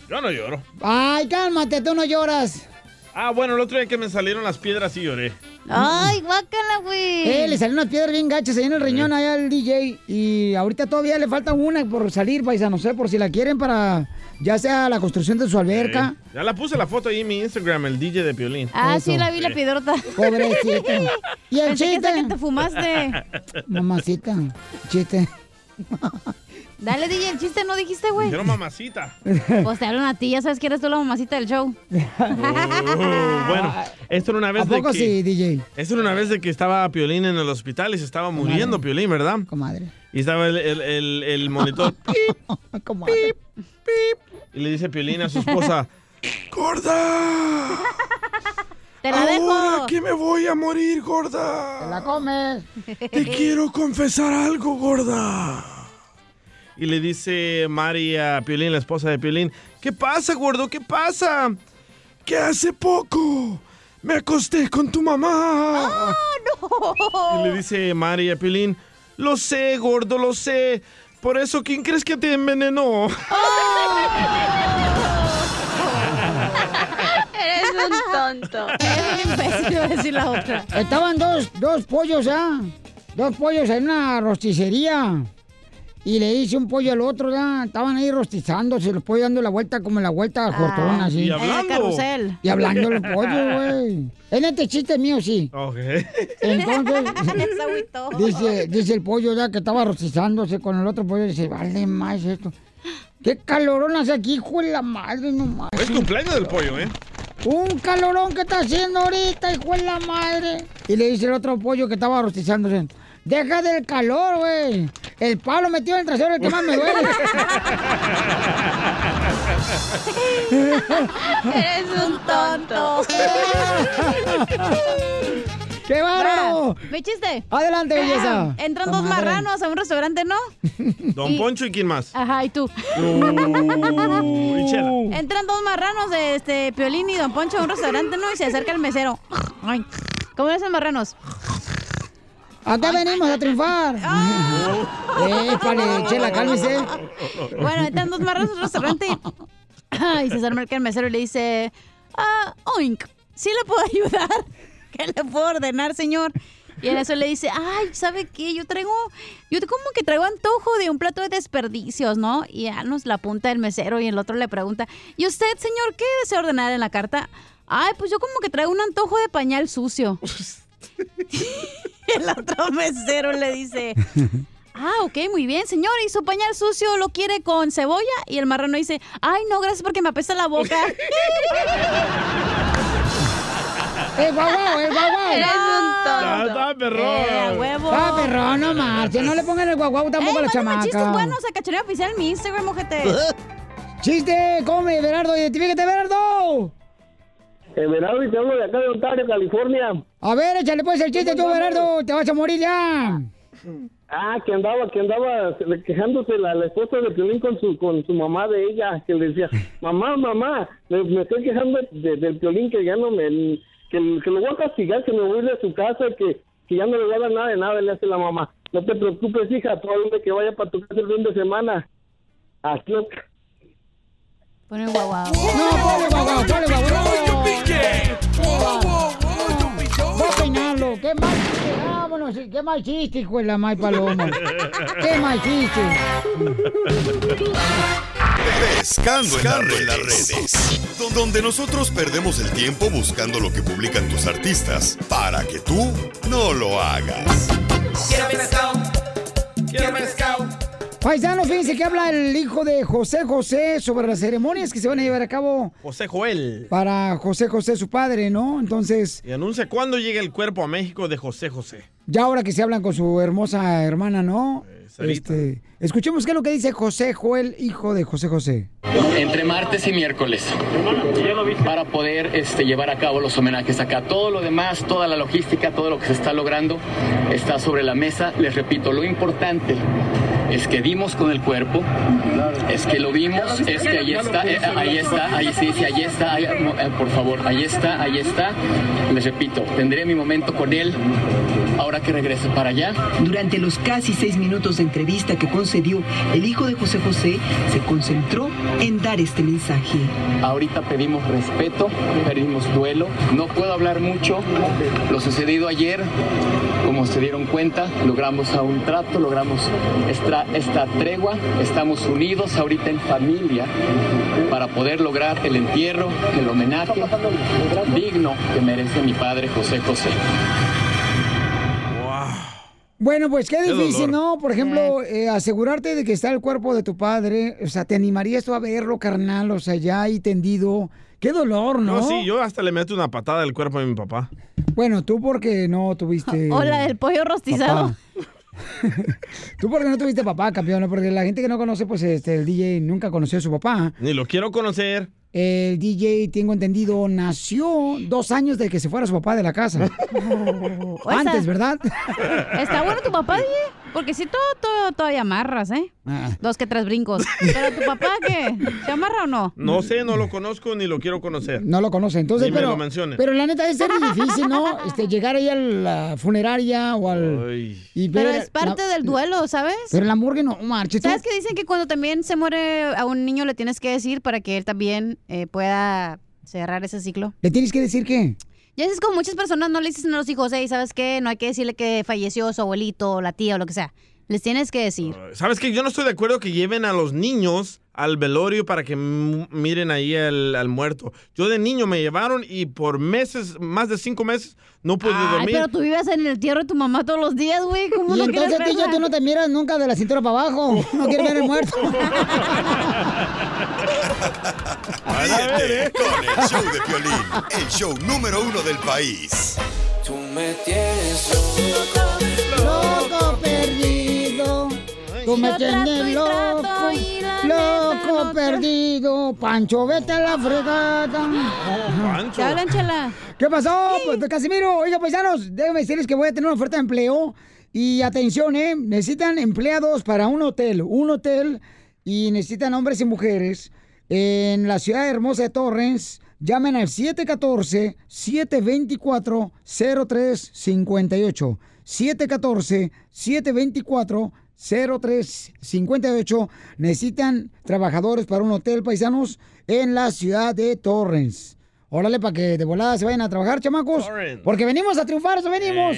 S4: Yo no lloro.
S3: Ay, cálmate, tú no lloras.
S4: Ah, bueno, el otro día que me salieron las piedras y lloré.
S7: Ay, guácala, güey.
S3: Eh, le salieron unas piedras bien gachas ahí en el riñón allá al DJ. Y ahorita todavía le falta una por salir, paisa, no sé, por si la quieren para ya sea la construcción de su alberca.
S4: Ya la puse la foto ahí en mi Instagram, el DJ de Piolín.
S7: Ah, sí, la vi la piedrota.
S3: Pobrecita. *laughs* ¿Y el
S7: Pensé
S3: chiste?
S7: que te fumaste.
S3: Mamacita, chiste. *laughs*
S7: Dale, DJ, el chiste no dijiste, güey.
S4: Quiero mamacita. *laughs*
S7: Pues te hablan a ti, ya sabes que eres tú la mamacita del show.
S4: Oh, bueno, esto era una vez
S3: ¿A
S4: de que...
S3: sí, DJ?
S4: Esto era una vez de que estaba Piolín en el hospital y se estaba muriendo Piolín, ¿verdad?
S3: Comadre.
S4: Y estaba el, el- el- el monitor.
S3: Comadre.
S4: Y le dice Piolín a su esposa, *laughs* ¡Gorda!
S7: ¡Te la dejo!
S4: Ahora que me voy a morir, gorda.
S3: Te la comes. *laughs*
S4: Te quiero confesar algo, gorda. Y le dice Mari a Piolín, la esposa de Piolín, ¿qué pasa, gordo? ¿Qué pasa? Que hace poco me acosté con tu mamá. Y le dice Mari a Piolín, lo sé, gordo, lo sé. Por eso, ¿quién crees que te envenenó? *laughs*
S2: Eres un tonto.
S7: Eres un imbécil, iba a decir la otra.
S3: Estaban dos, dos pollos, ¿ah? Dos pollos en una rosticería. Y le hice un pollo al otro, ¿ya? Estaban ahí rostizándose, los pollos dando la vuelta como la vuelta a Jortón, así.
S4: y hablando.
S7: El carrusel.
S3: Y hablando los pollos, güey. En este chiste mío, sí.
S4: Ok.
S3: Entonces, *laughs*
S7: Se
S3: dice, dice el pollo ya que estaba rostizándose con el otro pollo, dice, vale más esto. ¿Qué calorón hace aquí, hijo de la madre, no más?
S4: Es cumpleaños del pollo, ¿eh?
S3: Un calorón que está haciendo ahorita, hijo de la madre. Y le dice el otro pollo que estaba rostizándose. Deja del calor, güey. El palo metido en el trasero es el que más me duele. *laughs*
S2: Eres un tonto. *laughs*
S3: ¡Qué bárbaro!
S7: Mi chiste.
S3: Adelante, belleza.
S7: Entran dos marranos a un restaurante, ¿no? *laughs*
S4: Don
S7: Y-
S4: Poncho y quién más.
S7: Ajá, y tú.
S4: Uh, y Chela.
S7: Entran dos marranos de este Piolín y Don Poncho a un restaurante, ¿no? Y se acerca el mesero. Ay, ¿Cómo le hacen marranos?
S3: Acá venimos a triunfar. Eh, Épale, chela, cálmese.
S7: Bueno, entran dos marranos a un restaurante y, y se acerca el mesero y le dice, ah, oink, ¿sí le puedo *laughs* ayudar? ¿Qué le puedo ordenar, señor? Y en eso le dice, ay, ¿sabe qué? Yo traigo, yo como que traigo antojo de un plato de desperdicios, ¿no? Y ya nos la apunta el mesero y el otro le pregunta, ¿y usted, señor, qué desea ordenar en la carta? Ay, pues yo como que traigo un antojo de pañal sucio. *laughs* *laughs* el otro mesero le dice, *laughs* Ah, ok, muy bien, señor. ¿Y su pañal sucio lo quiere con cebolla? Y el marrano dice, ay, no, gracias porque me apesta la boca. *laughs*
S3: ¡El guaguao, el guaguao!
S2: Eres un
S4: Ah,
S2: tonto.
S4: está perrón.
S7: Eh, huevo.
S3: Ah, perrón, no marche. No le pongan el guaguao tampoco a la
S7: mándame chistes
S3: chamaca.
S7: buenos a Cachaneo Oficial en mi Instagram, ojete.
S3: ¡Chiste! ¡Come, Berardo! ¡Identifícate, Berardo!
S9: Everardo, y te hablo de acá de Ontario, California.
S3: A ver, échale pues el chiste tú, Berardo. Te vas a morir ya.
S9: Ah, que andaba, que andaba quejándose la, la esposa de Piolín con su, con su mamá de ella, que le decía, mamá, mamá, me, me estoy quejando de- del Piolín que ya no me, que, que lo voy a castigar, que me voy de su casa, que, que ya no le voy a dar nada de nada, le hace la mamá. No te preocupes, hija, todo que vaya para tu casa el fin de semana. Aquí,
S7: Pone el guaguao.
S3: No, ponle guaguao, ponle guaguao. Voy a peinarlo. ¡Qué mal chiste! ¡Vámonos! ¡Qué mal chiste, hijo de la mal paloma! ¡Qué mal chiste!
S8: Pescando, en las redes. Donde nosotros perdemos el tiempo buscando lo que publican tus artistas para que tú no lo hagas.
S16: Quiero pescado, quiero pescado,
S3: Paisanos, fíjense que habla el hijo de José José sobre las ceremonias que se van a llevar a cabo
S4: José Joel.
S3: para José José, su padre, ¿no? Entonces,
S4: Y anuncia cuándo llega el cuerpo a México de José José.
S3: ya ahora que se hablan con su hermosa hermana, ¿no?
S4: Sarita.
S3: Este, escuchemos qué es lo que dice José Joel, hijo de José José.
S25: entre martes y miércoles para poder este, llevar a cabo los homenajes acá. Todo lo demás, toda la logística, todo lo que se está logrando está sobre la mesa. Les repito, lo importante es que dimos con el cuerpo, es que lo vimos, es que ahí está, eh, ahí está, ahí sí, sí, ahí está, eh, por favor, ahí está, ahí está. Les repito, tendré mi momento con él ahora que regrese para allá.
S26: Durante los casi seis minutos de entrevista que concedió, el hijo de José José se concentró en dar este mensaje.
S25: Ahorita pedimos respeto, pedimos duelo. No puedo hablar mucho. Lo sucedido ayer, como se dieron cuenta, logramos a un trato, logramos esta, esta tregua. Estamos unidos ahorita en familia para poder lograr el entierro, el homenaje digno que merece mi padre José José.
S3: Bueno, pues qué difícil. ¿no? Por ejemplo, eh, asegurarte de que está el cuerpo de tu padre, o sea, ¿te animarías tú a verlo, carnal? O sea, ya ahí tendido. Qué dolor, ¿no?
S4: No, sí, yo hasta le meto una patada al cuerpo de mi papá.
S3: Bueno, tú porque no tuviste... *laughs*
S7: Hola, el pollo rostizado. *laughs*
S3: Tú porque no tuviste papá, campeón, ¿no? porque la gente que no conoce, pues este, el DJ nunca conoció a su papá.
S4: Ni lo quiero conocer.
S3: El DJ, tengo entendido, nació dos años de que se fuera su papá de la casa. *laughs* Antes, ¿verdad?
S7: Está bueno tu papá, DJ. Porque si todo, todo, todavía amarras, ¿eh?
S3: Ah.
S7: Dos que tres brincos. Pero tu papá, ¿qué? ¿Se amarra o no?
S4: No sé, no lo conozco ni lo quiero conocer.
S3: No lo conoce, entonces,
S4: Ni me
S3: pero,
S4: lo mencione.
S3: pero la neta es ser difícil, ¿no? *laughs* Este, llegar ahí a la funeraria o al... y ver
S7: Pero es parte
S3: la-
S7: del duelo, ¿sabes?
S3: Pero la morgue no, marches. tú-
S7: ¿Sabes que dicen que cuando también se muere a un niño le tienes que decir para que él también eh, pueda cerrar ese ciclo?
S3: ¿Le tienes que decir qué?
S7: Ya es como muchas personas no le dicen a los hijos, hey, ¿sabes qué? No hay que decirle que falleció su abuelito o la tía o lo que sea. Les tienes que decir.
S4: ¿Sabes qué? Yo no estoy de acuerdo que lleven a los niños al velorio para que miren ahí al, al muerto. Yo de niño me llevaron y por meses, más de cinco meses, no pude
S7: Ay,
S4: dormir.
S7: pero tú vives en el tierro de tu mamá todos los días, güey. ¿Cómo
S3: Y
S7: no
S3: entonces
S7: quieres
S3: tú ya
S7: verla?
S3: tú no te miras nunca de la cintura para abajo. No quieres ver el muerto. *laughs*
S8: Ríete con el show de Piolín, el show número uno del país.
S16: Tú me tienes
S3: Loco Tú me tienes loco. Loco perdido. Pancho, vete a la fregada.
S4: Pancho.
S7: ¿Te hablan, chela?
S3: ¿Qué pasó? Pues, Casimiro, oiga, paisanos, déjenme decirles que voy a tener una oferta de empleo. Y atención, ¿eh? Necesitan empleados para un hotel. Un hotel. Y necesitan hombres y mujeres. En la ciudad hermosa de Torrens. Llamen al 714-724-0358. 714-724-0358. Necesitan trabajadores para un hotel, paisanos, en la ciudad de Torrens. Órale, para que de volada se vayan a trabajar, chamacos. Porque venimos a triunfar, eso venimos.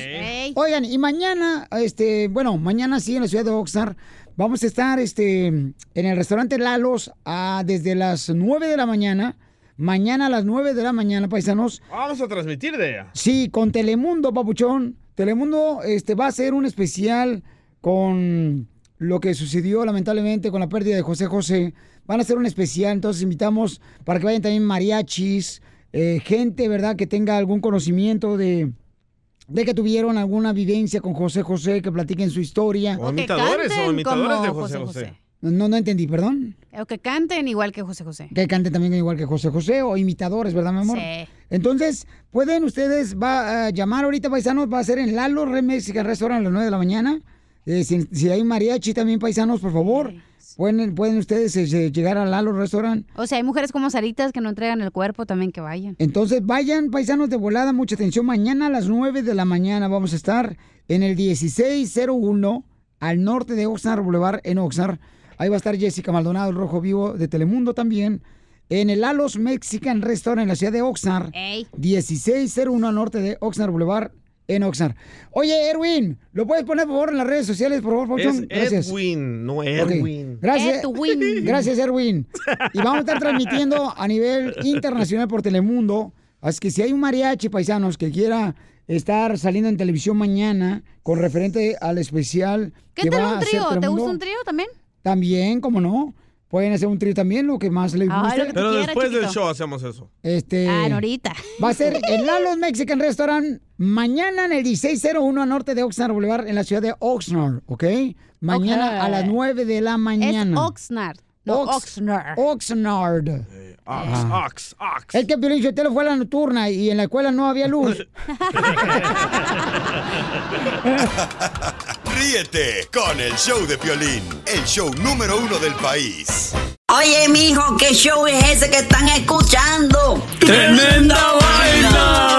S3: Oigan, y mañana, este, bueno, mañana sí en la ciudad de Oxnard, vamos a estar este, en el restaurante Lalos ah, desde las 9 de la mañana. Mañana a las 9 de la mañana, paisanos.
S4: Vamos a transmitir de ella.
S3: Sí, con Telemundo, papuchón. Telemundo este, va a hacer un especial con lo que sucedió lamentablemente con la pérdida de José José. Van a hacer un especial, entonces invitamos para que vayan también mariachis, eh, gente, ¿verdad?, que tenga algún conocimiento de, de que tuvieron alguna vivencia con José José, que platiquen su historia.
S4: O imitadores, o imitadores de José
S7: José
S4: José.
S3: No, no entendí, perdón.
S7: O que canten igual que José José.
S3: Que canten también igual que José José o imitadores, ¿verdad, mi amor?
S7: Sí.
S3: Entonces, pueden ustedes va a llamar ahorita, paisanos, va a ser en Lalo Red Mexican Restaurant a las 9 de la mañana. Eh, si, si hay mariachi también, paisanos, por favor, pueden, pueden ustedes eh, llegar a Lalo Restaurant.
S7: O sea, hay mujeres como Saritas que no entregan el cuerpo también que vayan.
S3: Entonces, vayan, paisanos de volada, mucha atención. Mañana a las 9 de la mañana vamos a estar en el 1601 al norte de Oxnard Boulevard, en Oxnard. Ahí va a estar Jessica Maldonado, el Rojo Vivo de Telemundo también. En el Alos Mexican Restaurant en la ciudad de Oxnard.
S7: Ey.
S3: 1601 al norte de Oxnard Boulevard, en Oxnard. Oye, Erwin, ¿lo puedes poner por favor en las redes sociales, por favor, Pauchón? Gracias.
S4: Edwin, no
S3: Ok.
S4: Edwin.
S3: Gracias.
S7: Edwin. *laughs*
S3: Gracias, Erwin. Y vamos a estar transmitiendo a nivel internacional por Telemundo. Así que si hay un mariachi, paisanos, que quiera estar saliendo en televisión mañana con referente al especial
S7: ¿Qué
S3: que
S7: tal
S3: va
S7: un trío? ¿Te gusta un trío también?
S3: También, como no. Pueden hacer un trío también, lo que más les guste.
S4: Pero después del show hacemos eso.
S3: Este.
S7: Ah, no, ahorita.
S3: Va a ser en Lalo's Mexican Restaurant mañana en el 1601 a norte de Oxnard Boulevard en la ciudad de Oxnard, ¿ok? Mañana a las 9 de la mañana.
S7: Es Oxnard. No,
S3: Ox-
S7: Oxnard.
S3: Oxnard.
S4: Ox,
S3: Ah.
S4: ox, ox.
S3: Es que Piolín Sotelo fue a la nocturna y en la escuela no había luz. *laughs* *laughs*
S8: Ríete con el show de Piolín, el show número uno del país.
S27: Oye, mijo, ¿qué show es ese que están escuchando?
S16: ¡Tremenda vaina!